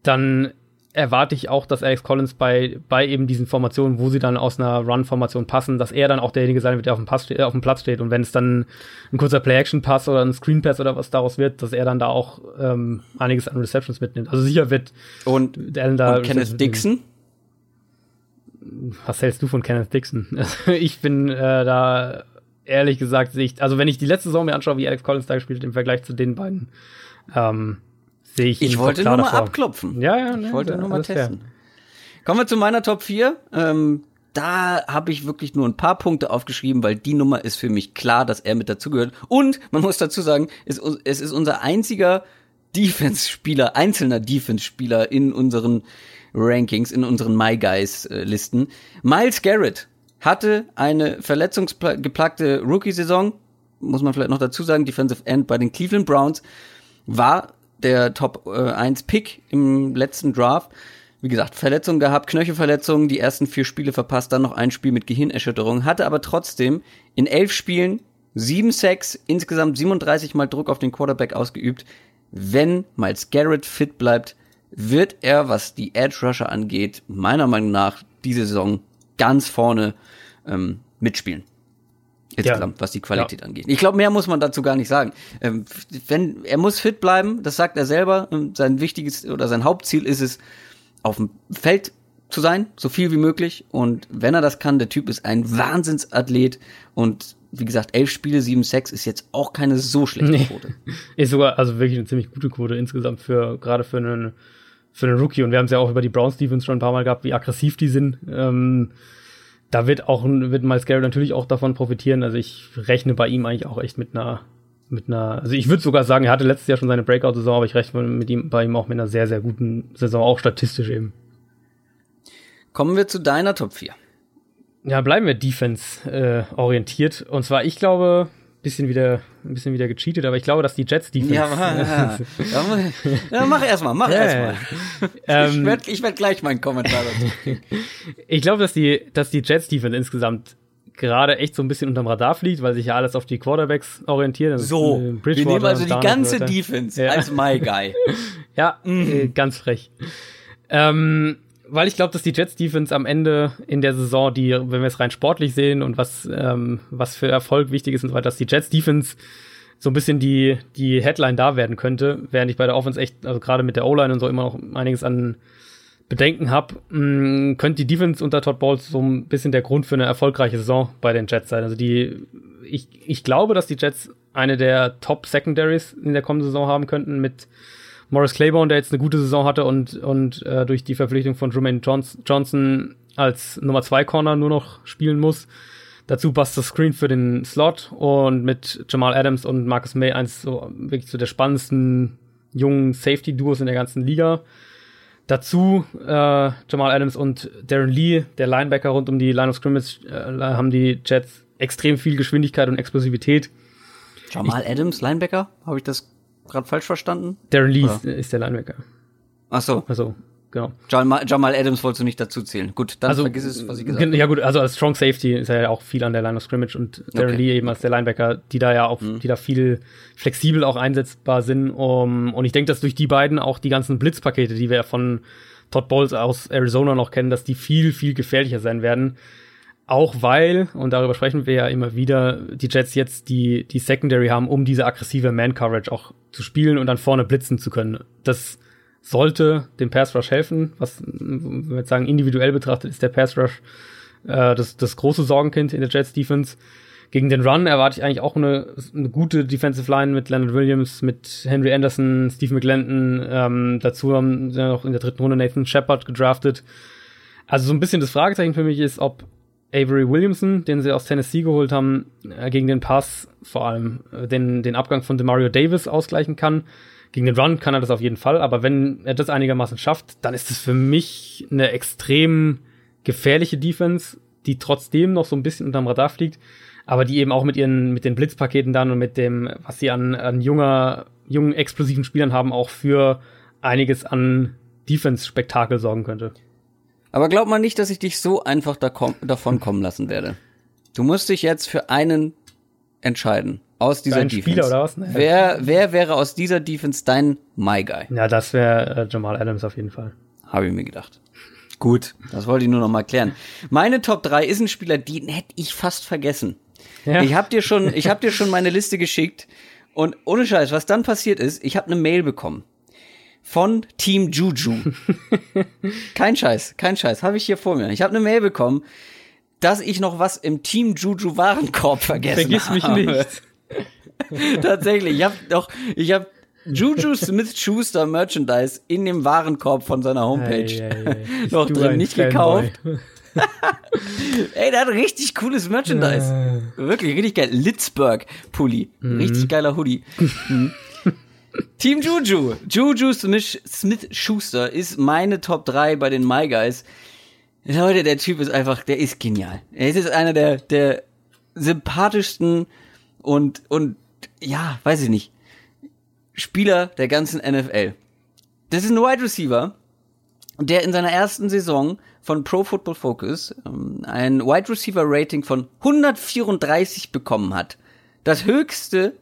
dann erwarte ich auch, dass Alex Collins bei, bei eben diesen Formationen, wo sie dann aus einer Run-Formation passen, dass er dann auch derjenige sein wird, der auf dem, Pass steht, auf dem Platz steht. Und wenn es dann ein kurzer Play-Action-Pass oder ein Screen-Pass oder was daraus wird, dass er dann da auch ähm, einiges an Receptions mitnimmt. Also sicher wird und, Allen da. Und Kenneth Dixon? Was hältst du von Kenneth Dixon? ich bin äh, da ehrlich gesagt, ich, also wenn ich die letzte Saison mir anschaue, wie Alex Collins da gespielt hat im Vergleich zu den beiden, ähm, sehe ich Ich wollte nur mal davor. abklopfen. Ja, ja, ne, Ich wollte nur mal testen. Fair. Kommen wir zu meiner Top 4. Ähm, da habe ich wirklich nur ein paar Punkte aufgeschrieben, weil die Nummer ist für mich klar, dass er mit dazugehört. Und man muss dazu sagen, es, es ist unser einziger Defense-Spieler, einzelner Defense-Spieler in unseren Rankings, in unseren My Guys-Listen. Miles Garrett hatte eine verletzungsgeplagte Rookie-Saison, muss man vielleicht noch dazu sagen, Defensive End bei den Cleveland Browns, war der Top äh, 1 Pick im letzten Draft. Wie gesagt, Verletzungen gehabt, Knöchelverletzungen, die ersten vier Spiele verpasst, dann noch ein Spiel mit Gehirnerschütterung, hatte aber trotzdem in elf Spielen sieben Sacks, insgesamt 37 Mal Druck auf den Quarterback ausgeübt. Wenn Miles Garrett fit bleibt, wird er, was die Edge Rusher angeht, meiner Meinung nach diese Saison ganz vorne ähm, mitspielen insgesamt, ja. was die Qualität ja. angeht. Ich glaube, mehr muss man dazu gar nicht sagen. Ähm, wenn er muss fit bleiben, das sagt er selber. Ähm, sein wichtiges oder sein Hauptziel ist es, auf dem Feld zu sein, so viel wie möglich. Und wenn er das kann, der Typ ist ein Wahnsinnsathlet und wie gesagt, elf Spiele, sieben Sex ist jetzt auch keine so schlechte nee. Quote. Ist sogar also wirklich eine ziemlich gute Quote insgesamt für gerade für einen für einen Rookie. Und wir haben es ja auch über die Brown Stevens schon ein paar Mal gehabt, wie aggressiv die sind. Ähm, da wird auch wird Miles Garrett natürlich auch davon profitieren. Also ich rechne bei ihm eigentlich auch echt mit einer mit einer, also ich würde sogar sagen, er hatte letztes Jahr schon seine Breakout-Saison, aber ich rechne mit ihm bei ihm auch mit einer sehr, sehr guten Saison, auch statistisch eben. Kommen wir zu deiner Top 4. Ja, bleiben wir Defense äh, orientiert. Und zwar, ich glaube, bisschen wieder, ein bisschen wieder gecheatet, aber ich glaube, dass die Jets Defense. Ja, ja, ja. ja mach erstmal, mach erstmal. Ähm, ich werde werd gleich meinen Kommentar dazu. Ich glaube, dass die, dass die Jets Defense insgesamt gerade echt so ein bisschen unterm Radar fliegt, weil sich ja alles auf die Quarterbacks orientiert. Das ist, So, äh, wir nehmen also die ganze. Defense als My Guy. Ja, Mhm. äh, ganz frech. Ähm, weil ich glaube, dass die Jets Defense am Ende in der Saison, die, wenn wir es rein sportlich sehen und was, ähm, was für Erfolg wichtig ist und so weiter, dass die Jets Defense so ein bisschen die, die Headline da werden könnte, während ich bei der Offense echt, also gerade mit der O-Line und so immer noch einiges an Bedenken habe, könnte die Defense unter Todd Bowles so ein bisschen der Grund für eine erfolgreiche Saison bei den Jets sein. Also die, ich, ich glaube, dass die Jets eine der Top Secondaries in der kommenden Saison haben könnten mit Morris Claiborne, der jetzt eine gute Saison hatte und, und äh, durch die Verpflichtung von Jermaine Johns Johnson als Nummer 2 Corner nur noch spielen muss. Dazu passt das Screen für den Slot und mit Jamal Adams und Marcus May eins so wirklich zu der spannendsten jungen Safety-Duos in der ganzen Liga. Dazu äh, Jamal Adams und Darren Lee, der Linebacker rund um die Line of Scrimmage, äh, haben die Jets extrem viel Geschwindigkeit und Explosivität. Jamal Adams, Linebacker? Habe ich das gerade falsch verstanden? Darren Lee Ja. ist, der Linebacker. Ach so, Also, genau. Jamal, Jamal Adams wolltest du nicht dazu zählen. Gut, dann Also, vergiss es, was ich gesagt habe. Ja gut, also als Strong Safety ist er ja auch viel an der Line of Scrimmage und Darren Okay. Mhm. Lee eben als der Linebacker, die da ja auch, die da viel flexibel auch einsetzbar sind. Um, und ich denke, dass durch die beiden auch die ganzen Blitzpakete, die wir von Todd Bowles aus Arizona noch kennen, dass die viel, viel gefährlicher sein werden. Auch weil, und darüber sprechen wir ja immer wieder, die Jets jetzt die, die Secondary haben, um diese aggressive Man-Coverage auch zu spielen und dann vorne blitzen zu können. Das sollte dem Pass Rush helfen. Was, wenn wir jetzt sagen, individuell betrachtet, ist der Pass Rush äh, das, das große Sorgenkind in der Jets Defense. Gegen den Run erwarte ich eigentlich auch eine, eine gute Defensive Line mit Leonard Williams, mit Henry Anderson, Steve McLendon. Ähm, dazu haben sie noch in der dritten Runde Nathan Shepard gedraftet. Also so ein bisschen das Fragezeichen für mich ist, ob Avery Williamson, den sie aus Tennessee geholt haben, äh, gegen den Pass vor allem äh, den, den Abgang von Demario Davis ausgleichen kann. Gegen den Run kann er das auf jeden Fall, aber wenn er das einigermaßen schafft, dann ist es für mich eine extrem gefährliche Defense, die trotzdem noch so ein bisschen unterm Radar fliegt, aber die eben auch mit ihren, mit den Blitzpaketen dann und mit dem, was sie an, an junger, jungen, explosiven Spielern haben, auch für einiges an Defense-Spektakel sorgen könnte. Aber glaub mal nicht, dass ich dich so einfach da komm, davon kommen lassen werde. Du musst dich jetzt für einen entscheiden. Aus dieser einen Defense. Spieler oder was? Nee. Wer, wer wäre aus dieser Defense dein My Guy? Ja, das wäre äh, Jamal Adams auf jeden Fall. Habe ich mir gedacht. Gut, das wollte ich nur noch mal klären. Meine Top 3 ist ein Spieler, den hätte ich fast vergessen. Ja. Ich habe dir schon, ich habe dir schon meine Liste geschickt und ohne Scheiß, was dann passiert ist, ich habe eine Mail bekommen von Team Juju. kein Scheiß, kein Scheiß, habe ich hier vor mir. Ich habe eine Mail bekommen, dass ich noch was im Team Juju Warenkorb vergessen Vergiss mich habe. nicht. Tatsächlich, ich habe doch, ich habe Juju Smith Schuster Merchandise in dem Warenkorb von seiner Homepage Ei, ei, ei. noch drin, nicht Fanboy. gekauft. Ey, der hat richtig cooles Merchandise. Wirklich, richtig geil. Litzberg Pulli. Richtig geiler Hoodie. Mhm. Team Juju. Juju Smith, Smith Schuster ist meine Top 3 bei den My Guys. Leute, der Typ ist einfach, der ist genial. Er ist einer der, der sympathischsten und, und, ja, weiß ich nicht, Spieler der ganzen NFL. Das ist ein Wide Receiver, der in seiner ersten Saison von Pro Football Focus ähm, ein Wide Receiver Rating von 134 bekommen hat. Das höchste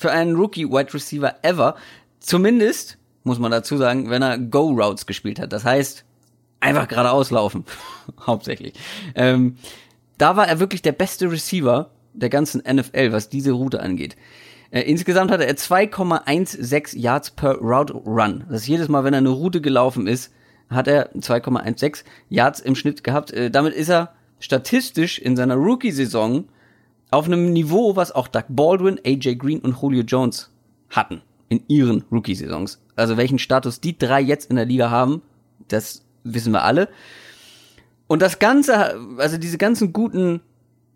für einen Rookie Wide Receiver ever. Zumindest, muss man dazu sagen, wenn er Go Routes gespielt hat. Das heißt, einfach geradeaus laufen. Hauptsächlich. Ähm, da war er wirklich der beste Receiver der ganzen NFL, was diese Route angeht. Äh, insgesamt hatte er 2,16 Yards per Route Run. Das ist jedes Mal, wenn er eine Route gelaufen ist, hat er 2,16 Yards im Schnitt gehabt. Äh, damit ist er statistisch in seiner Rookie-Saison auf einem Niveau, was auch Doug Baldwin, AJ Green und Julio Jones hatten in ihren Rookie-Saisons. Also welchen Status die drei jetzt in der Liga haben, das wissen wir alle. Und das Ganze, also diese ganzen guten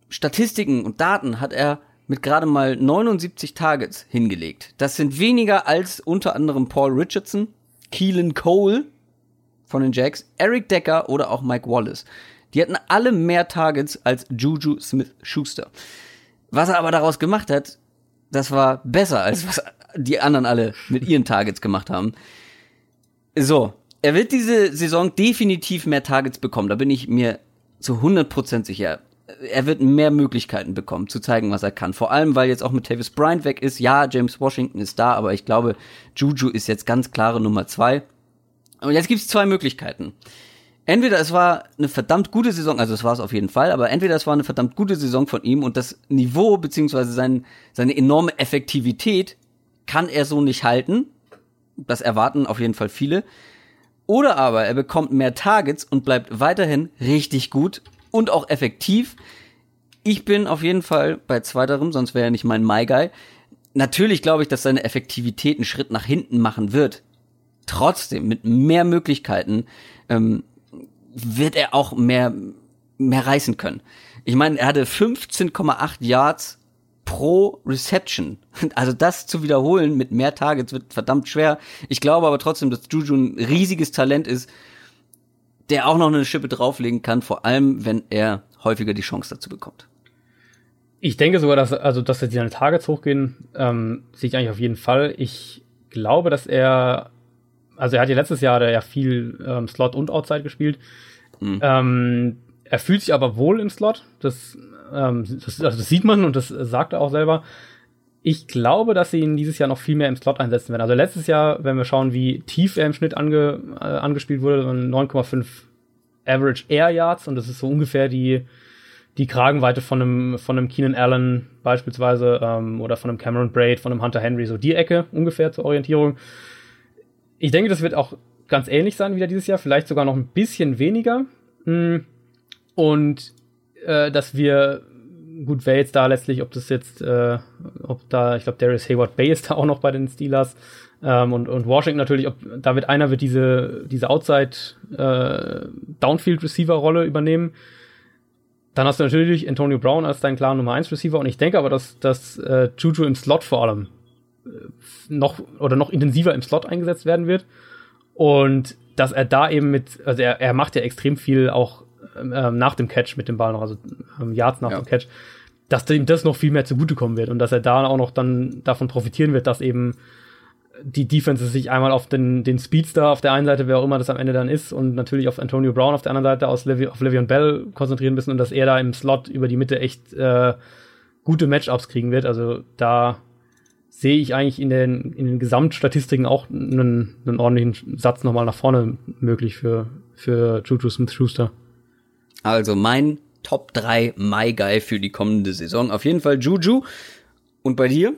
Statistiken und Daten hat er mit gerade mal 79 Targets hingelegt. Das sind weniger als unter anderem Paul Richardson, Keelan Cole von den Jacks, Eric Decker oder auch Mike Wallace. Die hatten alle mehr Targets als Juju Smith-Schuster. Was er aber daraus gemacht hat, das war besser als was die anderen alle mit ihren Targets gemacht haben. So, er wird diese Saison definitiv mehr Targets bekommen, da bin ich mir zu 100% sicher. Er wird mehr Möglichkeiten bekommen, zu zeigen, was er kann. Vor allem, weil jetzt auch mit Tavis Bryant weg ist. Ja, James Washington ist da, aber ich glaube, Juju ist jetzt ganz klare Nummer zwei. Und jetzt gibt's zwei Möglichkeiten. Entweder es war eine verdammt gute Saison, also es war es auf jeden Fall, aber entweder es war eine verdammt gute Saison von ihm und das Niveau beziehungsweise sein, seine enorme Effektivität kann er so nicht halten. Das erwarten auf jeden Fall viele. Oder aber er bekommt mehr Targets und bleibt weiterhin richtig gut und auch effektiv. Ich bin auf jeden Fall bei zweiterem, sonst wäre er nicht mein My Guy. Natürlich glaube ich, dass seine Effektivität einen Schritt nach hinten machen wird. Trotzdem, mit mehr Möglichkeiten ähm, wird er auch mehr, mehr reißen können. Ich meine, er hatte 15,8 Yards pro Reception. Also das zu wiederholen mit mehr Targets wird verdammt schwer. Ich glaube aber trotzdem, dass Juju ein riesiges Talent ist, der auch noch eine Schippe drauflegen kann, vor allem wenn er häufiger die Chance dazu bekommt. Ich denke sogar, dass, also, dass jetzt seine Targets hochgehen, ähm, sehe ich eigentlich auf jeden Fall. Ich glaube, dass er, also er hat ja letztes Jahr ja viel ähm, Slot und Outside gespielt. Mhm. Ähm, er fühlt sich aber wohl im Slot. Das ähm, das, also das sieht man und das sagt er auch selber. Ich glaube, dass sie ihn dieses Jahr noch viel mehr im Slot einsetzen werden. Also letztes Jahr, wenn wir schauen, wie tief er im Schnitt ange, äh, angespielt wurde, 9,5 Average Air Yards und das ist so ungefähr die, die Kragenweite von einem, von einem Keenan Allen beispielsweise ähm, oder von einem Cameron Braid, von einem Hunter Henry, so die Ecke ungefähr zur Orientierung. Ich denke, das wird auch ganz ähnlich sein wieder dieses Jahr, vielleicht sogar noch ein bisschen weniger. Hm. Und äh, dass wir, gut, wer jetzt da letztlich, ob das jetzt, äh, ob da, ich glaube, Darius Hayward Bay ist da auch noch bei den Steelers ähm, und, und Washington natürlich, ob da wird einer wird diese, diese Outside äh, Downfield Receiver Rolle übernehmen. Dann hast du natürlich Antonio Brown als dein klarer Nummer 1 Receiver und ich denke aber, dass, dass äh, Juju im Slot vor allem äh, noch oder noch intensiver im Slot eingesetzt werden wird und dass er da eben mit, also er, er macht ja extrem viel auch ähm, nach dem Catch mit dem Ball noch, also ähm, Yards nach ja. dem Catch, dass ihm das noch viel mehr zugutekommen wird und dass er da auch noch dann davon profitieren wird, dass eben die Defense sich einmal auf den, den Speedster auf der einen Seite, wer auch immer das am Ende dann ist, und natürlich auf Antonio Brown auf der anderen Seite aus Levi, auf Le'Veon Bell konzentrieren müssen und dass er da im Slot über die Mitte echt äh, gute Matchups kriegen wird. Also da sehe ich eigentlich in den, in den Gesamtstatistiken auch einen, einen ordentlichen Satz nochmal nach vorne möglich für, für Juju Smith-Schuster. Also mein Top 3 My Guy für die kommende Saison. Auf jeden Fall Juju. Und bei dir?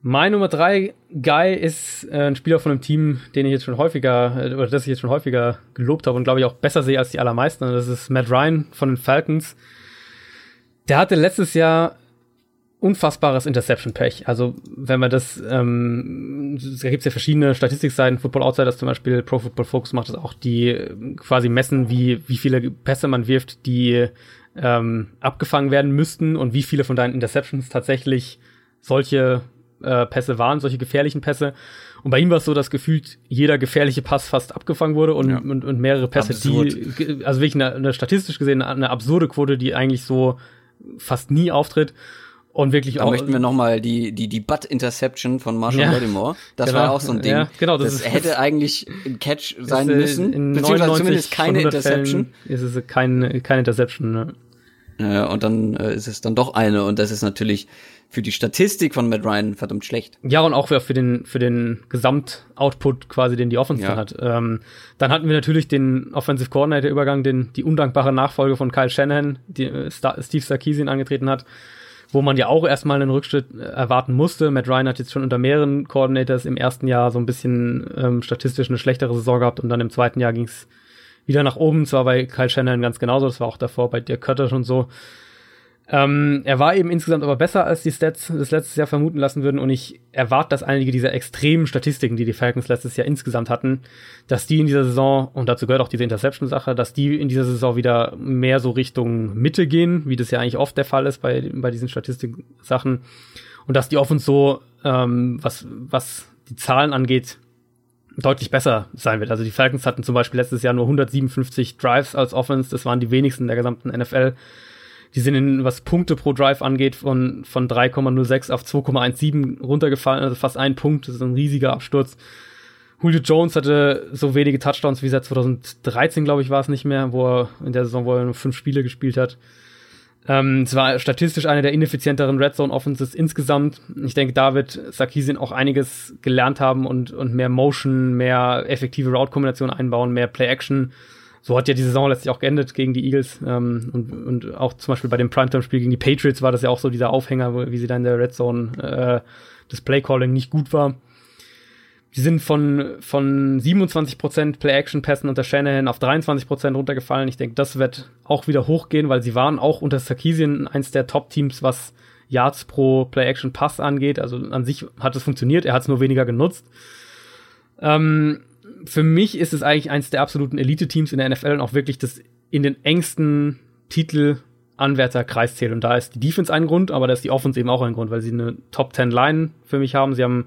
Mein Nummer 3 Guy ist äh, ein Spieler von einem Team, den ich jetzt schon häufiger, äh, oder das ich jetzt schon häufiger gelobt habe und glaube ich auch besser sehe als die allermeisten. Das ist Matt Ryan von den Falcons. Der hatte letztes Jahr unfassbares Interception-Pech. Also wenn man das, ähm, da gibt es ja verschiedene Statistikseiten, Football Outsiders zum Beispiel, Pro Football Focus macht das auch, die äh, quasi messen, wie, wie viele Pässe man wirft, die ähm, abgefangen werden müssten und wie viele von deinen Interceptions tatsächlich solche äh, Pässe waren, solche gefährlichen Pässe. Und bei ihm war es so, dass gefühlt jeder gefährliche Pass fast abgefangen wurde und, ja. und, und mehrere Pässe, Absurd. die, also wirklich eine, eine statistisch gesehen eine absurde Quote, die eigentlich so fast nie auftritt. Und wirklich da auch. möchten wir nochmal die, die, die Butt-Interception von Marshall ja. Das genau, war auch so ein Ding. Ja, genau, das, das ist, hätte eigentlich ein Catch sein ist, müssen. In beziehungsweise zumindest keine Interception. Fällen ist es kein, keine Interception, ne? Ja, und dann äh, ist es dann doch eine. Und das ist natürlich für die Statistik von Matt Ryan verdammt schlecht. Ja, und auch für den, für den Gesamtoutput quasi, den die Offense ja. hat. Ähm, dann hatten wir natürlich den Offensive Coordinator Übergang, den, die undankbare Nachfolge von Kyle Shanahan, die äh, Steve Sarkisian angetreten hat wo man ja auch erstmal einen Rückschritt äh, erwarten musste. Matt Ryan hat jetzt schon unter mehreren Coordinators im ersten Jahr so ein bisschen ähm, statistisch eine schlechtere Saison gehabt und dann im zweiten Jahr ging es wieder nach oben. Zwar bei Kyle Shannon ganz genauso, das war auch davor bei Dirk Kötter schon so. Ähm, er war eben insgesamt aber besser, als die Stats das letztes Jahr vermuten lassen würden. Und ich erwarte, dass einige dieser extremen Statistiken, die die Falcons letztes Jahr insgesamt hatten, dass die in dieser Saison, und dazu gehört auch diese Interception-Sache, dass die in dieser Saison wieder mehr so Richtung Mitte gehen, wie das ja eigentlich oft der Fall ist bei, bei diesen Statistik-Sachen. Und dass die Offense so, ähm, was, was die Zahlen angeht, deutlich besser sein wird. Also die Falcons hatten zum Beispiel letztes Jahr nur 157 Drives als Offense, das waren die wenigsten der gesamten NFL. Die sind in, was Punkte pro Drive angeht, von, von 3,06 auf 2,17 runtergefallen, also fast ein Punkt, das ist ein riesiger Absturz. Julio Jones hatte so wenige Touchdowns wie seit 2013, glaube ich, war es nicht mehr, wo er in der Saison, wo er nur fünf Spiele gespielt hat. Ähm, es war statistisch eine der ineffizienteren Red Zone Offenses insgesamt. Ich denke, da wird Sarkisian auch einiges gelernt haben und, und mehr Motion, mehr effektive Route-Kombinationen einbauen, mehr Play-Action. So hat ja die Saison letztlich auch geendet gegen die Eagles. Ähm, und, und auch zum Beispiel bei dem Primetime-Spiel gegen die Patriots war das ja auch so dieser Aufhänger, wie sie da in der Red Zone äh, das Play-Calling nicht gut war. Die sind von, von 27% Play-Action-Pässen unter Shanahan auf 23% runtergefallen. Ich denke, das wird auch wieder hochgehen, weil sie waren auch unter Sarkisian eins der Top-Teams, was Yards pro Play-Action-Pass angeht. Also an sich hat es funktioniert, er hat es nur weniger genutzt. Ähm, für mich ist es eigentlich eins der absoluten Elite-Teams in der NFL und auch wirklich das in den engsten Titel Anwärterkreis zählt. Und da ist die Defense ein Grund, aber da ist die Offense eben auch ein Grund, weil sie eine Top 10 Line für mich haben. Sie haben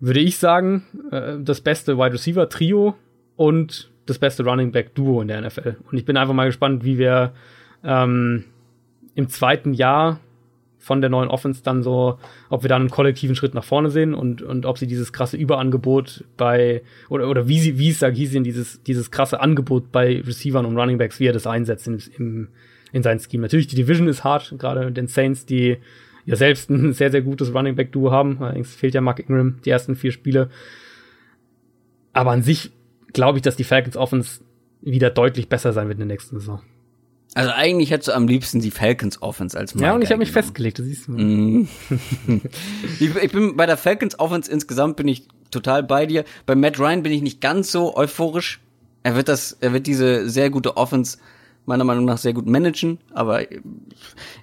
würde ich sagen, äh, das beste Wide Receiver Trio und das beste Running Back Duo in der NFL. Und ich bin einfach mal gespannt, wie wir ähm, im zweiten Jahr von der neuen Offense dann so, ob wir dann einen kollektiven Schritt nach vorne sehen und, und ob sie dieses krasse Überangebot bei, oder, oder wie sie, wie es Sarkisian dieses, dieses krasse Angebot bei Receivern und Running Backs, wie er das einsetzt im, im, in sein Scheme. Natürlich, die Division ist hart, gerade den Saints, die ja selbst ein sehr, sehr gutes Running Back Duo haben. Allerdings fehlt ja Mark Ingram die ersten vier Spiele. Aber an sich glaube ich, dass die Falcons Offense wieder deutlich besser sein wird in der nächsten Saison. Also eigentlich hättest du am liebsten die Falcons Offense als Ja, und ich habe mich festgelegt, das siehst du. Mm. ich, ich, bin bei der Falcons Offense insgesamt bin ich total bei dir. Bei Matt Ryan bin ich nicht ganz so euphorisch. Er wird das, er wird diese sehr gute Offense meiner Meinung nach sehr gut managen, aber ich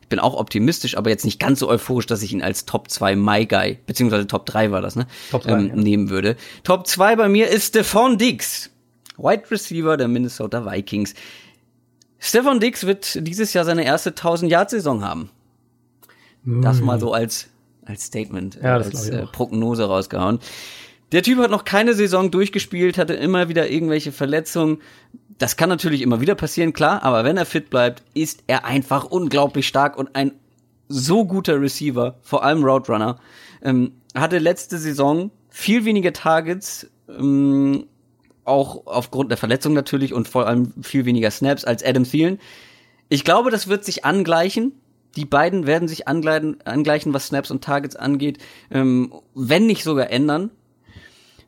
bin auch optimistisch, aber jetzt nicht ganz so euphorisch, dass ich ihn als Top 2 My Guy, beziehungsweise Top 3 war das, ne? Top 3, ähm, ja. nehmen würde. Top 2 bei mir ist Stephon Diggs, Wide Receiver der Minnesota Vikings. Stephon Diggs wird dieses Jahr seine erste 1000 Yard Saison haben. Das mal so als als Statement, ja, als äh, Prognose rausgehauen. Der Typ hat noch keine Saison durchgespielt, hatte immer wieder irgendwelche Verletzungen. Das kann natürlich immer wieder passieren, klar, aber wenn er fit bleibt, ist er einfach unglaublich stark und ein so guter Receiver, vor allem Roadrunner. Ähm, hatte letzte Saison viel weniger Targets, ähm, auch aufgrund der Verletzung natürlich und vor allem viel weniger Snaps als Adam Thielen. Ich glaube, das wird sich angleichen. Die beiden werden sich angleichen, was Snaps und Targets angeht, ähm, wenn nicht sogar ändern.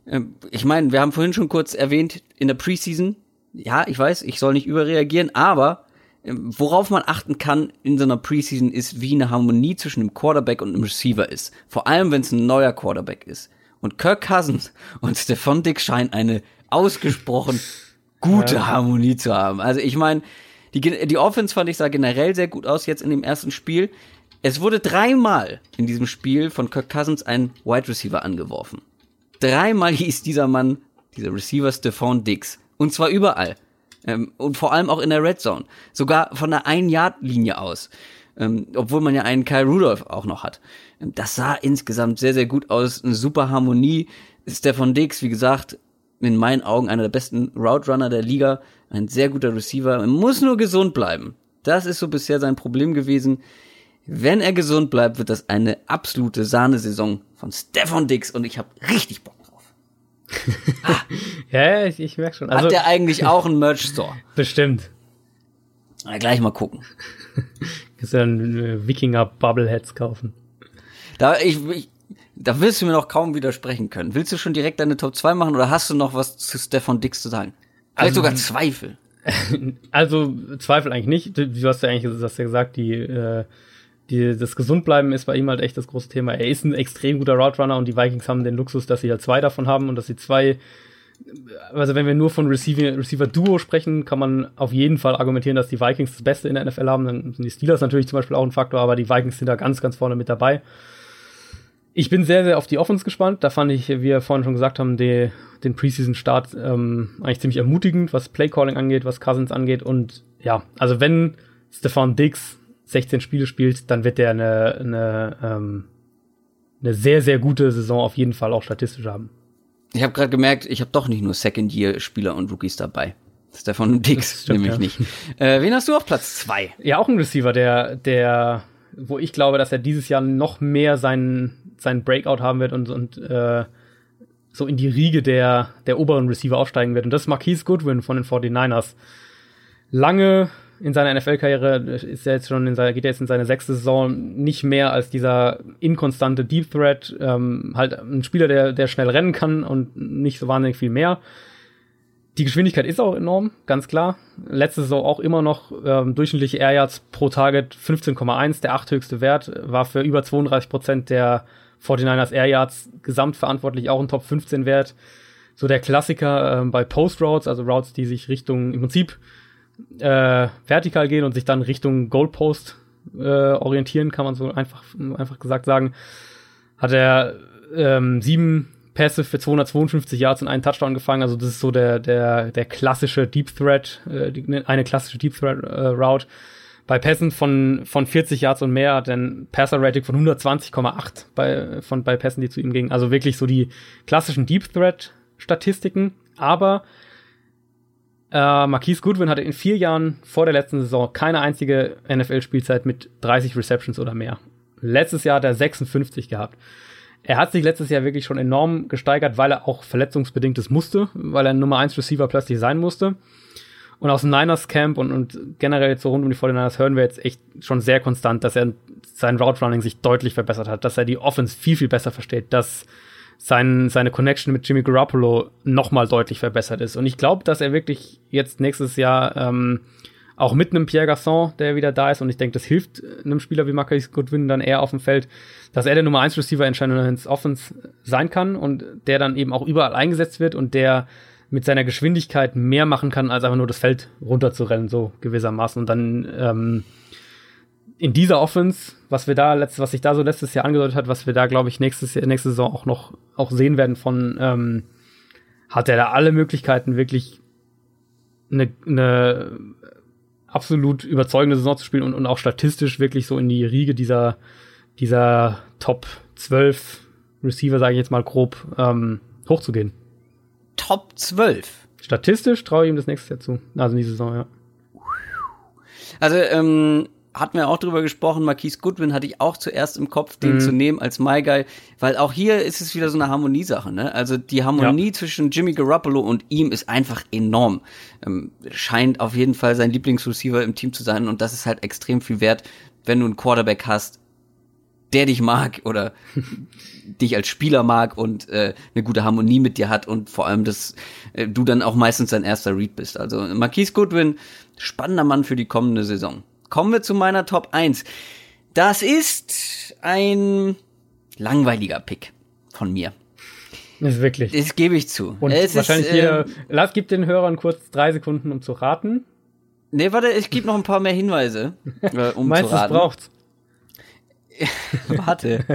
Ähm, ich meine, wir haben vorhin schon kurz erwähnt, in der Preseason ja, ich weiß, ich soll nicht überreagieren, aber ähm, worauf man achten kann in so einer Preseason ist, wie eine Harmonie zwischen dem Quarterback und dem Receiver ist. Vor allem, wenn es ein neuer Quarterback ist. Und Kirk Cousins und Stefan Dick scheinen eine ausgesprochen gute ja. Harmonie zu haben. Also ich meine, die, die Offense fand ich sah generell sehr gut aus jetzt in dem ersten Spiel. Es wurde dreimal in diesem Spiel von Kirk Cousins ein Wide Receiver angeworfen. Dreimal hieß dieser Mann, dieser Receiver Stephon Diggs. Und zwar überall. Ähm, und vor allem auch in der Red Zone. Sogar von der Ein-Yard-Linie aus. Ähm, obwohl man ja einen Kyle Rudolph auch noch hat. Ähm, das sah insgesamt sehr, sehr gut aus. Eine super Harmonie. Stefan Diggs, wie gesagt, in meinen Augen einer der besten Route Runner der Liga. Ein sehr guter Receiver. Man muss nur gesund bleiben. Das ist so bisher sein Problem gewesen. Wenn er gesund bleibt, wird das eine absolute Sahnesaison von Stefan Diggs und ich habe richtig Bock. Ah. ja, ich, ich merke schon. Also, Hat der eigentlich auch einen Merch-Store? Bestimmt. Na, gleich mal gucken. Kannst du dann äh, Wikinger-Bubbleheads kaufen? Da, ich, ich, da wirst du mir noch kaum widersprechen können. Willst du schon direkt deine Top 2 machen oder hast du noch was zu Stefan Dix zu sagen? Vielleicht also, sogar Zweifel. Also Zweifel eigentlich nicht. Du, hast ja eigentlich hast ja gesagt, die äh, die, das Gesundbleiben ist bei ihm halt echt das große Thema. Er ist ein extrem guter Route Runner und die Vikings haben den Luxus, dass sie halt zwei davon haben und dass sie zwei, also wenn wir nur von Receiver, Receiver Duo sprechen, kann man auf jeden Fall argumentieren, dass die Vikings das Beste in der NFL haben. Dann sind die Steelers natürlich zum Beispiel auch ein Faktor, aber die Vikings sind da ganz, ganz vorne mit dabei. Ich bin sehr, sehr auf die Offense gespannt. Da fand ich, wie wir vorhin schon gesagt haben, die, den Preseason-Start ähm, eigentlich ziemlich ermutigend, was Playcalling angeht, was Cousins angeht. Und ja, also wenn Stefan Diggs 16 Spiele spielt, dann wird der eine, eine, ähm, eine sehr, sehr gute Saison auf jeden Fall auch statistisch haben. Ich habe gerade gemerkt, ich habe doch nicht nur Second-Year-Spieler und Rookies dabei. Stefan Dix stimmt, nämlich ja. nicht. Äh, wen hast du auf Platz zwei? Ja, auch ein Receiver, der, der, wo ich glaube, dass er dieses Jahr noch mehr seinen, seinen Breakout haben wird und, und äh, so in die Riege der, der oberen Receiver aufsteigen wird. Und das ist Marquise Goodwin von den 49ers. Lange in seiner NFL-Karriere ist er jetzt schon in seiner, geht er jetzt in seine sechste Saison nicht mehr als dieser inkonstante Deep Threat, ähm, halt ein Spieler, der, der schnell rennen kann und nicht so wahnsinnig viel mehr. Die Geschwindigkeit ist auch enorm, ganz klar. Letzte Saison auch immer noch ähm, durchschnittliche Air Yards pro Target 15,1, der achthöchste Wert, war für über 32 Prozent der 49ers Air Yards gesamtverantwortlich auch ein Top 15 Wert. So der Klassiker ähm, bei Post Routes, also Routes, die sich Richtung im Prinzip äh, vertikal gehen und sich dann Richtung Goalpost äh, orientieren, kann man so einfach, einfach gesagt sagen, hat er ähm, sieben Pässe für 252 Yards und einen Touchdown gefangen. Also das ist so der, der, der klassische Deep Threat, äh, die, eine klassische Deep Threat äh, Route. Bei Pässen von, von 40 Yards und mehr hat er ein Passer-Rating von 120,8 bei, von, bei Pässen, die zu ihm gingen. Also wirklich so die klassischen Deep Threat-Statistiken. Aber äh, Marquise Goodwin hatte in vier Jahren vor der letzten Saison keine einzige NFL-Spielzeit mit 30 Receptions oder mehr. Letztes Jahr hat er 56 gehabt. Er hat sich letztes Jahr wirklich schon enorm gesteigert, weil er auch verletzungsbedingtes musste, weil er Nummer 1 Receiver plötzlich sein musste. Und aus dem Niners Camp und, und generell so rund um die 49ers hören wir jetzt echt schon sehr konstant, dass er sein Route Running sich deutlich verbessert hat, dass er die Offense viel, viel besser versteht, dass sein, seine Connection mit Jimmy Garoppolo nochmal deutlich verbessert ist. Und ich glaube, dass er wirklich jetzt nächstes Jahr ähm, auch mit einem Pierre Gasson, der wieder da ist, und ich denke, das hilft einem Spieler wie Marcus Goodwin dann eher auf dem Feld, dass er der Nummer 1 Receiver in Shannon's Offense sein kann und der dann eben auch überall eingesetzt wird und der mit seiner Geschwindigkeit mehr machen kann, als einfach nur das Feld runterzurennen, so gewissermaßen. Und dann ähm, in dieser Offense, was wir da letzt, was sich da so letztes Jahr angedeutet hat, was wir da, glaube ich, nächstes Jahr, nächste Saison auch noch auch sehen werden von, ähm, hat er da alle Möglichkeiten, wirklich eine, eine absolut überzeugende Saison zu spielen und, und auch statistisch wirklich so in die Riege dieser, dieser Top 12 Receiver, sage ich jetzt mal grob, ähm, hochzugehen. Top 12. Statistisch traue ich ihm das nächste Jahr zu. Also in die Saison, ja. Also, ähm, hatten wir auch drüber gesprochen, Marquise Goodwin hatte ich auch zuerst im Kopf, den mhm. zu nehmen als My Guy, weil auch hier ist es wieder so eine Harmoniesache, ne? Also die Harmonie ja. zwischen Jimmy Garoppolo und ihm ist einfach enorm. Ähm, scheint auf jeden Fall sein Lieblingsreceiver im Team zu sein und das ist halt extrem viel wert, wenn du einen Quarterback hast, der dich mag oder dich als Spieler mag und äh, eine gute Harmonie mit dir hat und vor allem, dass äh, du dann auch meistens sein erster Read bist. Also Marquise Goodwin, spannender Mann für die kommende Saison. Kommen wir zu meiner Top 1. Das ist ein langweiliger Pick von mir. Das ist wirklich. Das gebe ich zu. Und es wahrscheinlich ist, jeder. äh, Lass, gib den Hörern kurz drei Sekunden, um zu raten. Nee, warte, ich gebe noch ein paar mehr Hinweise, äh, um Meinst zu du, es raten. braucht's? Warte.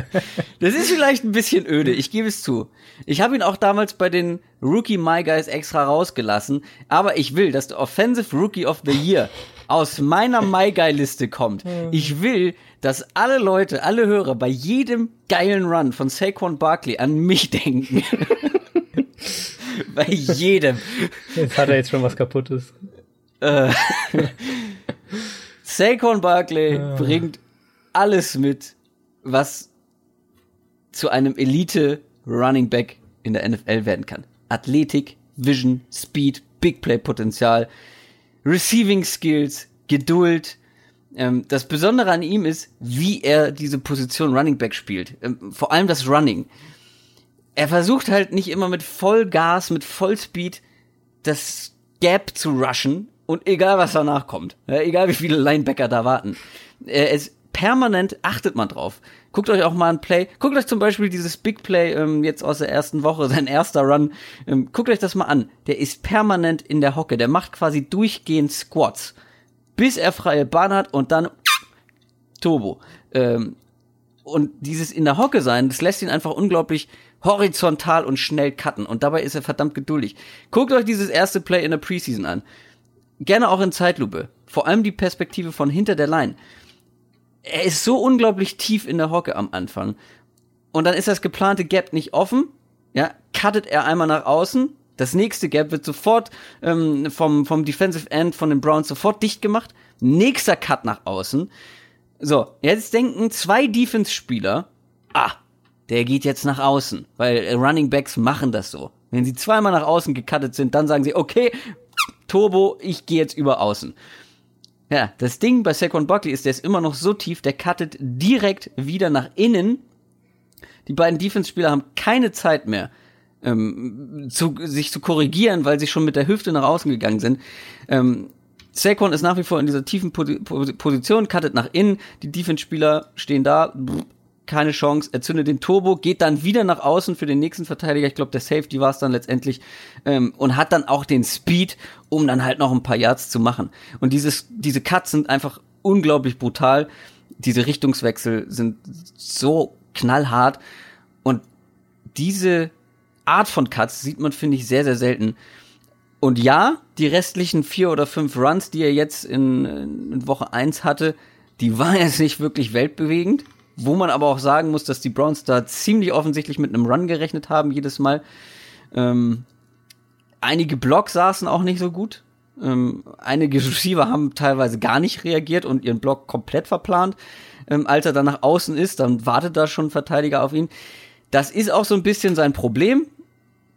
Das ist vielleicht ein bisschen öde, ich gebe es zu. Ich habe ihn auch damals bei den Rookie My Guys extra rausgelassen, aber ich will, dass der Offensive Rookie of the Year aus meiner My Guy Liste kommt. Ich will, dass alle Leute, alle Hörer bei jedem geilen Run von Saquon Barkley an mich denken. bei jedem. Jetzt hat er jetzt schon was kaputtes. Saquon Barkley bringt alles mit, was zu einem Elite Running Back in der NFL werden kann. Athletik, Vision, Speed, Big Play Potenzial, Receiving Skills, Geduld. Ähm, das Besondere an ihm ist, wie er diese Position Running Back spielt. Ähm, vor allem das Running. Er versucht halt nicht immer mit Vollgas, mit Vollspeed das Gap zu rushen und egal was danach kommt, ja, egal wie viele Linebacker da warten. Er ist permanent, achtet man drauf. Guckt euch auch mal ein Play, guckt euch zum Beispiel dieses Big Play ähm, jetzt aus der ersten Woche, sein erster Run, ähm, guckt euch das mal an. Der ist permanent in der Hocke, der macht quasi durchgehend Squats, bis er freie Bahn hat und dann Turbo. Ähm, und dieses in der Hocke sein, das lässt ihn einfach unglaublich horizontal und schnell cutten. Und dabei ist er verdammt geduldig. Guckt euch dieses erste Play in der Preseason an. Gerne auch in Zeitlupe. Vor allem die Perspektive von hinter der Line. Er ist so unglaublich tief in der Hocke am Anfang. Und dann ist das geplante Gap nicht offen. Ja, cuttet er einmal nach außen. Das nächste Gap wird sofort ähm, vom, vom Defensive End von den Browns sofort dicht gemacht. Nächster Cut nach außen. So, jetzt denken zwei Defense-Spieler, ah, der geht jetzt nach außen, weil Running Backs machen das so. Wenn sie zweimal nach außen gecuttet sind, dann sagen sie, okay, Turbo, ich gehe jetzt über außen. Ja, das Ding bei Saquon Buckley ist, der ist immer noch so tief, der cuttet direkt wieder nach innen. Die beiden Defense-Spieler haben keine Zeit mehr, ähm, zu, sich zu korrigieren, weil sie schon mit der Hüfte nach außen gegangen sind. Ähm, Saquon ist nach wie vor in dieser tiefen Position, cuttet nach innen, die Defense-Spieler stehen da, keine Chance, er zündet den Turbo, geht dann wieder nach außen für den nächsten Verteidiger, ich glaube der Safety war es dann letztendlich, ähm, und hat dann auch den Speed, um dann halt noch ein paar Yards zu machen. Und dieses, diese Cuts sind einfach unglaublich brutal, diese Richtungswechsel sind so knallhart und diese Art von Cuts sieht man, finde ich, sehr, sehr selten. Und ja, die restlichen vier oder fünf Runs, die er jetzt in, in Woche eins hatte, die waren jetzt nicht wirklich weltbewegend. Wo man aber auch sagen muss, dass die Browns da ziemlich offensichtlich mit einem Run gerechnet haben, jedes Mal. Ähm, einige Blocks saßen auch nicht so gut. Ähm, einige Receiver haben teilweise gar nicht reagiert und ihren Block komplett verplant. Ähm, als er dann nach außen ist, dann wartet da schon ein Verteidiger auf ihn. Das ist auch so ein bisschen sein Problem.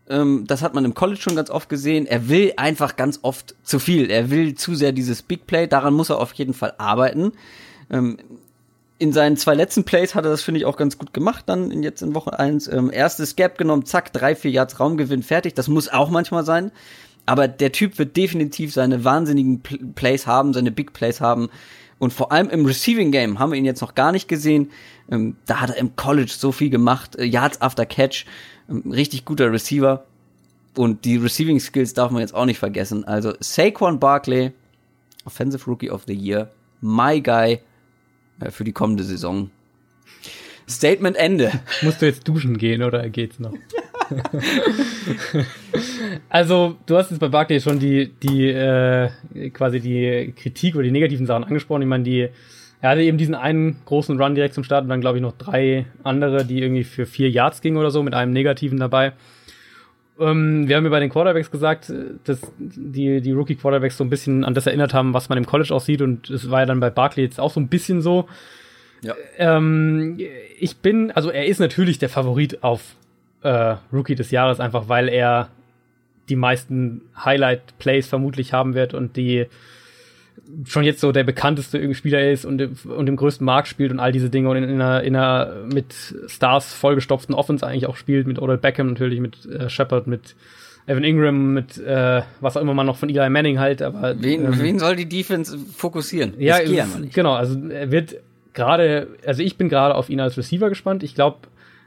Ähm, das hat man im College schon ganz oft gesehen. Er will einfach ganz oft zu viel. Er will zu sehr dieses Big Play. Daran muss er auf jeden Fall arbeiten. Ähm, in seinen zwei letzten Plays hat er das, finde ich, auch ganz gut gemacht, dann in, jetzt in Woche eins Ähm, erstes Gap genommen, zack, drei, vier Yards Raumgewinn, fertig. Das muss auch manchmal sein. Aber der Typ wird definitiv seine wahnsinnigen Plays haben, seine Big Plays haben. Und vor allem im Receiving Game haben wir ihn jetzt noch gar nicht gesehen. Ähm, da hat er im College so viel gemacht, äh, Yards after Catch, ähm, richtig guter Receiver. Und die Receiving Skills darf man jetzt auch nicht vergessen. Also Saquon Barkley, Offensive Rookie of the Year, my guy für die kommende Saison. Statement Ende. Musst du jetzt duschen gehen oder geht's noch? also, du hast jetzt bei Barclay schon die, die, äh, quasi die Kritik oder die negativen Sachen angesprochen. Ich meine, die, er hatte eben diesen einen großen Run direkt zum Start und dann, glaube ich, noch drei andere, die irgendwie für vier Yards gingen oder so, mit einem negativen dabei. Ähm, wir haben ja bei den Quarterbacks gesagt, dass die, die Rookie-Quarterbacks so ein bisschen an das erinnert haben, was man im College aussieht und es war ja dann bei Barkley jetzt auch so ein bisschen so. Ja. Ähm, ich bin, also er ist natürlich der Favorit auf äh, Rookie des Jahres, einfach weil er die meisten Highlight-Plays vermutlich haben wird und die schon jetzt so der bekannteste Spieler ist und, und im größten Markt spielt und all diese Dinge und in, in, einer, in einer mit Stars vollgestopften Offense eigentlich auch spielt, mit Odell Beckham natürlich, mit äh, Shepard, mit Evan Ingram, mit äh, was auch immer man noch von Eli Manning halt, aber wen, ähm, wen soll die Defense fokussieren? Ja, genau, also er wird gerade, also ich bin gerade auf ihn als Receiver gespannt. Ich glaube,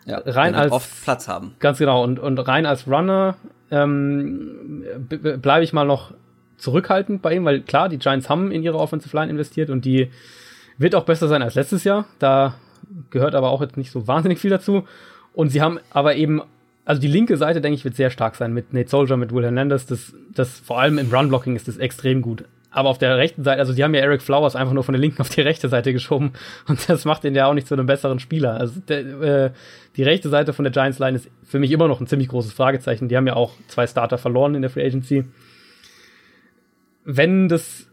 ja, rein als oft Platz haben. Ganz genau und und rein als Runner ähm, bleibe ich mal noch zurückhaltend bei ihm, weil klar, die Giants haben in ihre Offensive Line investiert und die wird auch besser sein als letztes Jahr. Da gehört aber auch jetzt nicht so wahnsinnig viel dazu. Und sie haben aber eben, also die linke Seite, denke ich, wird sehr stark sein mit Nate Soldier, mit Will Hernandez. Das, das vor allem im Run-Blocking ist das extrem gut. Aber auf der rechten Seite, also die haben ja Eric Flowers einfach nur von der linken auf die rechte Seite geschoben und das macht ihn ja auch nicht zu einem besseren Spieler. Also der, äh, die rechte Seite von der Giants Line ist für mich immer noch ein ziemlich großes Fragezeichen. Die haben ja auch zwei Starter verloren in der Free Agency wenn das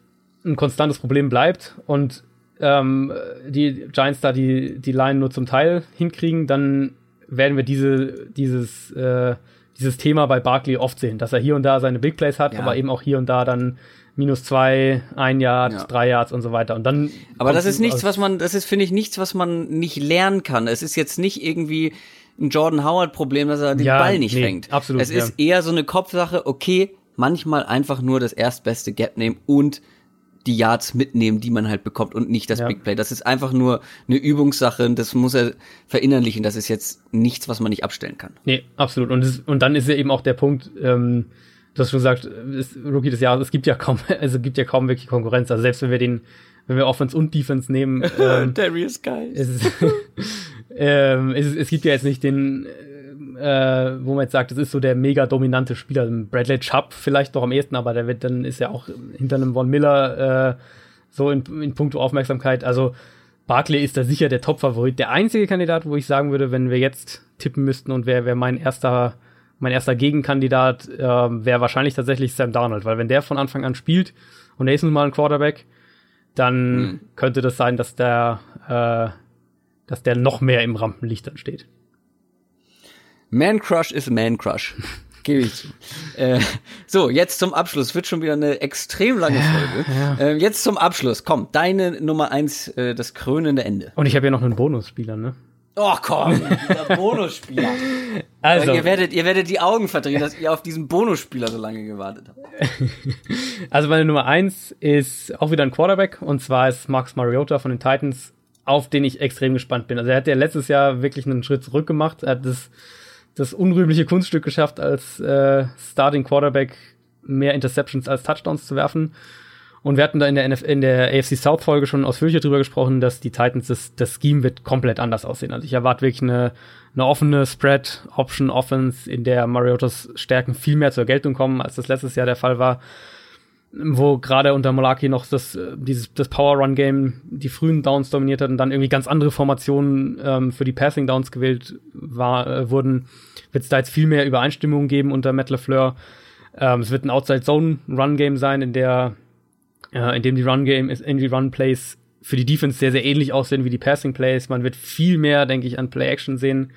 ein konstantes Problem bleibt und ähm, die Giants da die, die Line nur zum Teil hinkriegen, dann werden wir diese, dieses, äh, dieses Thema bei Barkley oft sehen, dass er hier und da seine Big Plays hat, ja. aber eben auch hier und da dann minus zwei, ein Yard, ja. drei Yards und so weiter. Und dann. Aber das ist nichts, was man, das ist, finde ich, nichts, was man nicht lernen kann. Es ist jetzt nicht irgendwie ein Jordan Howard-Problem, dass er den ja, Ball nicht nee, fängt. Absolut. Es ist eher so eine Kopfsache, okay, manchmal einfach nur das erstbeste Gap nehmen und die Yards mitnehmen, die man halt bekommt und nicht das ja. Big Play. Das ist einfach nur eine Übungssache und das muss er verinnerlichen. Das ist jetzt nichts, was man nicht abstellen kann. Nee, absolut. Und, das, und dann ist ja eben auch der Punkt, ähm, du hast schon gesagt, ist Rookie des Jahres, es gibt ja kaum, also gibt ja kaum wirklich Konkurrenz. Also selbst wenn wir den, wenn wir Offense und Defense nehmen, ähm, Darius Guys. Es, ähm, es, es gibt ja jetzt nicht den äh, wo man jetzt sagt, das ist so der mega dominante Spieler. Bradley Chubb vielleicht noch am ehesten, aber der wird dann ist ja auch hinter einem Von Miller äh, so in, in puncto Aufmerksamkeit. Also Barkley ist da sicher der Top-Favorit. Der einzige Kandidat, wo ich sagen würde, wenn wir jetzt tippen müssten und wer, wer mein erster mein erster Gegenkandidat äh, wäre wahrscheinlich tatsächlich Sam Darnold, weil wenn der von Anfang an spielt und er ist nun mal ein Quarterback, dann mhm. könnte das sein, dass der, äh, dass der noch mehr im Rampenlicht dann steht. Man Crush ist Man Crush. Gebe ich zu. Äh, so, jetzt zum Abschluss. Wird schon wieder eine extrem lange Folge. Ja, ja. Äh, jetzt zum Abschluss. Komm, deine Nummer eins, äh, das krönende Ende. Und ich habe ja noch einen Bonusspieler, ne? Oh komm, dieser Bonusspieler. Also, ihr werdet, ihr werdet die Augen verdrehen, dass ihr auf diesen Bonusspieler so lange gewartet habt. Also meine Nummer eins ist auch wieder ein Quarterback und zwar ist Max Mariota von den Titans, auf den ich extrem gespannt bin. Also er hat ja letztes Jahr wirklich einen Schritt zurück gemacht. Er hat das, das unrühmliche Kunststück geschafft, als äh, Starting Quarterback mehr Interceptions als Touchdowns zu werfen. Und wir hatten da in der, NF in der AFC South Folge schon ausführlicher drüber gesprochen, dass die Titans, das, das Scheme wird komplett anders aussehen. Also ich erwarte wirklich eine, eine offene Spread Option Offense, in der Mariotas Stärken viel mehr zur Geltung kommen, als das letztes Jahr der Fall war. Wo gerade unter Molaki noch das, dieses, das Power Run Game die frühen Downs dominiert hat und dann irgendwie ganz andere Formationen ähm, für die Passing Downs gewählt war, äh, wurden, wird es da jetzt viel mehr Übereinstimmung geben unter Matt LeFleur. Ähm, es wird ein Outside Zone Run Game sein, in der äh, in dem die Run Game, in die Run Plays für die Defense sehr, sehr ähnlich aussehen wie die Passing Plays. Man wird viel mehr, denke ich, an Play Action sehen.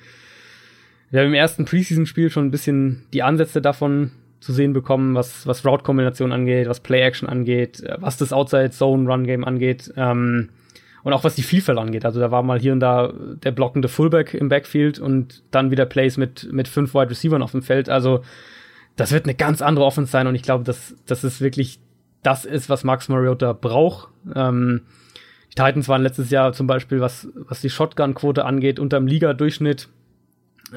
Wir haben im ersten Preseason-Spiel schon ein bisschen die Ansätze davon zu sehen bekommen, was, was Route-Kombination angeht, was Play-Action angeht, äh, was das Outside-Zone-Run-Game angeht ähm, und auch was die Vielfalt angeht. Also da war mal hier und da der blockende Fullback im Backfield und dann wieder Plays mit, mit fünf Wide Receivers auf dem Feld. Also das wird eine ganz andere Offense sein und ich glaube, das, das ist wirklich das ist, was Max Mariota braucht. Ähm, die Titans waren letztes Jahr zum Beispiel, was, was die Shotgun-Quote angeht, unterm Liga-Durchschnitt.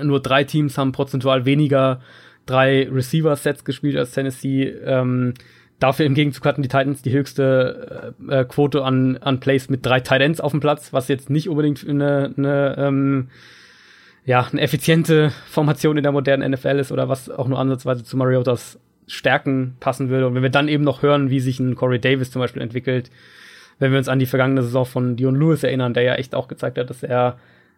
Nur drei Teams haben prozentual weniger drei Receiver-Sets gespielt als Tennessee. Ähm, dafür im Gegenzug hatten die Titans die höchste äh, äh Quote an, an Plays mit drei Tight Ends auf dem Platz, was jetzt nicht unbedingt eine, eine ähm, ja, eine effiziente Formation in der modernen NFL ist oder was auch nur ansatzweise zu Mariotas Stärken passen würde. Und wenn wir dann eben noch hören, wie sich ein Corey Davis zum Beispiel entwickelt, wenn wir uns an die vergangene Saison von Dion Lewis erinnern, der ja echt auch gezeigt hat, dass er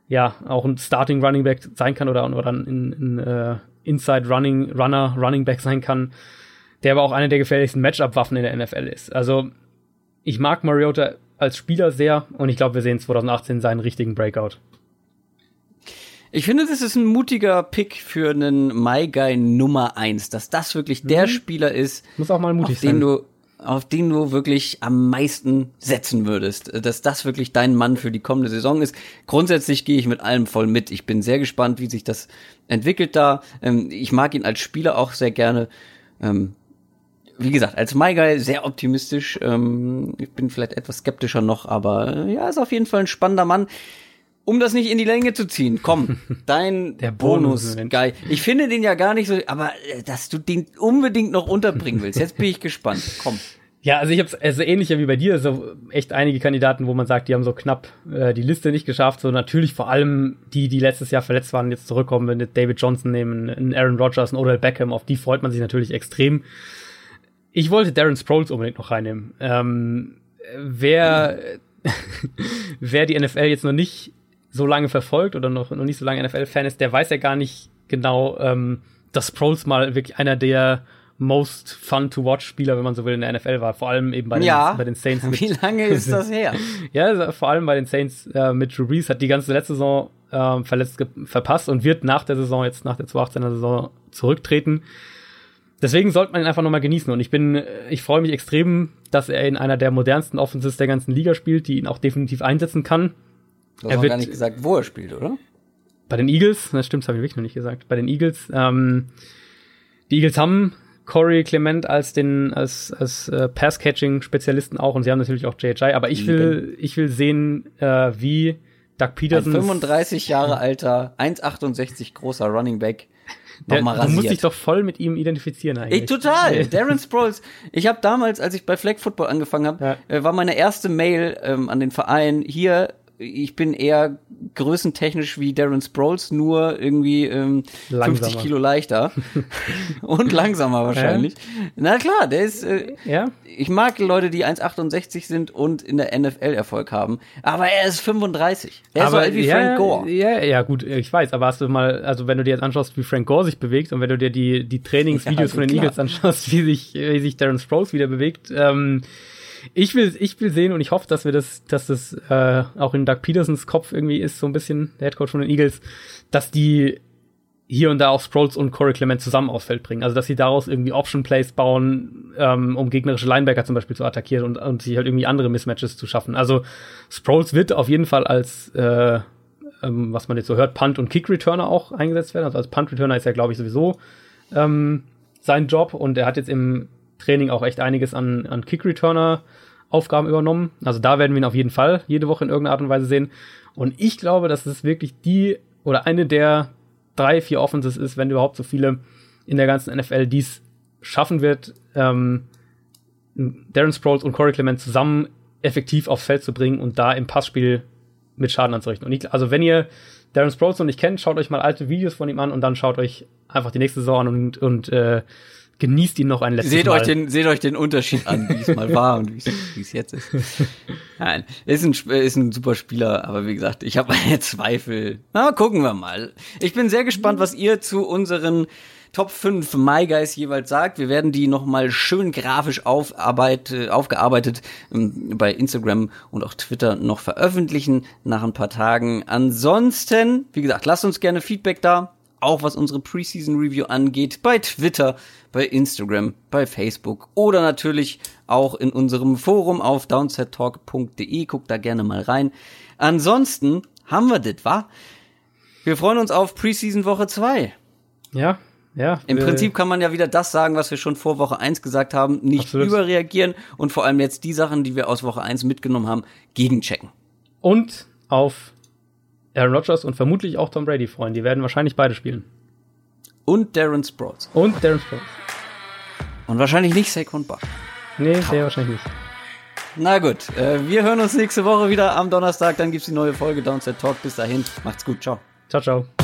ja auch ein Starting Running Back sein kann oder, oder ein, ein uh, Inside Running Runner Running Back sein kann, der aber auch eine der gefährlichsten Matchup-Waffen in der NFL ist. Also ich mag Mariota als Spieler sehr und ich glaube, wir sehen 2018 seinen richtigen Breakout. Ich finde, das ist ein mutiger Pick für einen My Guy Nummer eins, dass das wirklich der mhm. Spieler ist, Muss auch mal mutig auf den du auf den du wirklich am meisten setzen würdest, dass das wirklich dein Mann für die kommende Saison ist. Grundsätzlich gehe ich mit allem voll mit. Ich bin sehr gespannt, wie sich das entwickelt da. Ähm, ich mag ihn als Spieler auch sehr gerne. Ähm, wie gesagt, als Guy sehr optimistisch. Ähm, ich bin vielleicht etwas skeptischer noch, aber äh, ja, ist auf jeden Fall ein spannender Mann um das nicht in die Länge zu ziehen, komm, dein Der Bonus, Bonus geil. Ich finde den ja gar nicht so, aber äh, dass du den unbedingt noch unterbringen willst. Jetzt bin ich gespannt. Komm. Ja, also ich habe also ähnlicher wie bei dir, so echt einige Kandidaten, wo man sagt, die haben so knapp äh, die Liste nicht geschafft. So natürlich vor allem die, die letztes Jahr verletzt waren, jetzt zurückkommen, wenn wir David Johnson nehmen, einen Aaron Rodgers, einen Odell Beckham, auf die freut man sich natürlich extrem. Ich wollte Darren Sproles unbedingt noch reinnehmen. Ähm, wer, wer die NFL jetzt noch nicht so lange verfolgt oder noch, noch nicht so lange NFL-Fan ist, der weiß ja gar nicht genau, ähm, dass Sproles mal wirklich einer der most fun to watch Spieler, wenn man so will, in der NFL war. Vor allem eben bei den, ja. bei den Saints. Mit, Wie lange ist das her? ja, also vor allem bei den Saints äh, mit Drew Brees hat die ganze letzte Saison äh, verletzt verpasst und wird nach der Saison, jetzt nach der 2018er Saison zurücktreten. Deswegen sollte man ihn einfach nochmal genießen. Und ich bin, äh, ich freue mich extrem, dass er in einer der modernsten Offenses der ganzen Liga spielt, die ihn auch definitiv einsetzen kann. Du hast er wird, gar nicht gesagt, wo er spielt, oder? Bei den Eagles, das stimmt, das habe ich wirklich noch nicht gesagt. Bei den Eagles, ähm, die Eagles haben Corey Clement als den als als äh, Pass-Catching-Spezialisten auch und sie haben natürlich auch JHI, aber ich will ich will sehen, äh, wie Doug Peterson 35 Jahre alter 1,68 großer Running Back der, du musst dich doch voll mit ihm identifizieren eigentlich. Ich, total. Darren Sproles. Ich habe damals, als ich bei Flag Football angefangen habe, ja. äh, war meine erste Mail ähm, an den Verein hier ich bin eher größentechnisch wie Darren Sproles, nur irgendwie ähm, 50 Kilo leichter und langsamer wahrscheinlich. Ja. Na klar, der ist. Äh, ja. Ich mag Leute, die 1,68 sind und in der NFL Erfolg haben. Aber er ist 35. Er aber, ist so wie ja, Frank Gore. Ja, ja, gut, ich weiß. Aber hast du mal, also wenn du dir jetzt anschaust, wie Frank Gore sich bewegt und wenn du dir die die Trainingsvideos ja, von den klar. Eagles anschaust, wie sich wie sich Darren Sproles wieder bewegt. Ähm, ich will, ich will sehen und ich hoffe, dass wir das, dass das äh, auch in Doug Petersons Kopf irgendwie ist, so ein bisschen, der Headcoach von den Eagles, dass die hier und da auch Sproles und Corey Clement zusammen aufs Feld bringen. Also dass sie daraus irgendwie Option Plays bauen, ähm, um gegnerische Linebacker zum Beispiel zu attackieren und, und sich halt irgendwie andere Mismatches zu schaffen. Also Sproles wird auf jeden Fall als äh, ähm, was man jetzt so hört, Punt und Kick Returner auch eingesetzt werden. Also als Punt Returner ist ja, glaube ich, sowieso ähm, sein Job und er hat jetzt im Training auch echt einiges an, an Kick-Returner-Aufgaben übernommen. Also da werden wir ihn auf jeden Fall jede Woche in irgendeiner Art und Weise sehen. Und ich glaube, dass es wirklich die oder eine der drei, vier Offenses ist, wenn überhaupt so viele in der ganzen NFL, die es schaffen wird, ähm, Darren Sproles und Corey Clement zusammen effektiv aufs Feld zu bringen und da im Passspiel mit Schaden anzurichten. Und ich, also wenn ihr Darren Sproles noch nicht kennt, schaut euch mal alte Videos von ihm an und dann schaut euch einfach die nächste Saison an und, und äh, genießt ihn noch ein letztes seht Mal. Euch den, seht euch den Unterschied an, wie es mal war und wie es jetzt ist. Nein, ist ein, ist ein super Spieler, aber wie gesagt, ich habe meine Zweifel. Na, gucken wir mal. Ich bin sehr gespannt, was ihr zu unseren Top 5 My Guys jeweils sagt. Wir werden die nochmal schön grafisch aufarbeit, aufgearbeitet ähm, bei Instagram und auch Twitter noch veröffentlichen nach ein paar Tagen. Ansonsten, wie gesagt, lasst uns gerne Feedback da auch was unsere Preseason Review angeht, bei Twitter, bei Instagram, bei Facebook oder natürlich auch in unserem Forum auf downsettalk.de. Guckt da gerne mal rein. Ansonsten haben wir das, wa? Wir freuen uns auf Preseason Woche 2. Ja, ja. Im Prinzip kann man ja wieder das sagen, was wir schon vor Woche 1 gesagt haben, nicht Absolut. überreagieren und vor allem jetzt die Sachen, die wir aus Woche 1 mitgenommen haben, gegenchecken. Und auf Aaron Rodgers und vermutlich auch Tom Brady freuen. Die werden wahrscheinlich beide spielen. Und Darren Sproles. Und Darren Sproles. Und wahrscheinlich nicht Saquon Buck. Nee, der wahrscheinlich nicht. Na gut, äh, wir hören uns nächste Woche wieder am Donnerstag. Dann gibt's die neue Folge Downset Talk. Bis dahin, macht's gut. Ciao. Ciao, ciao.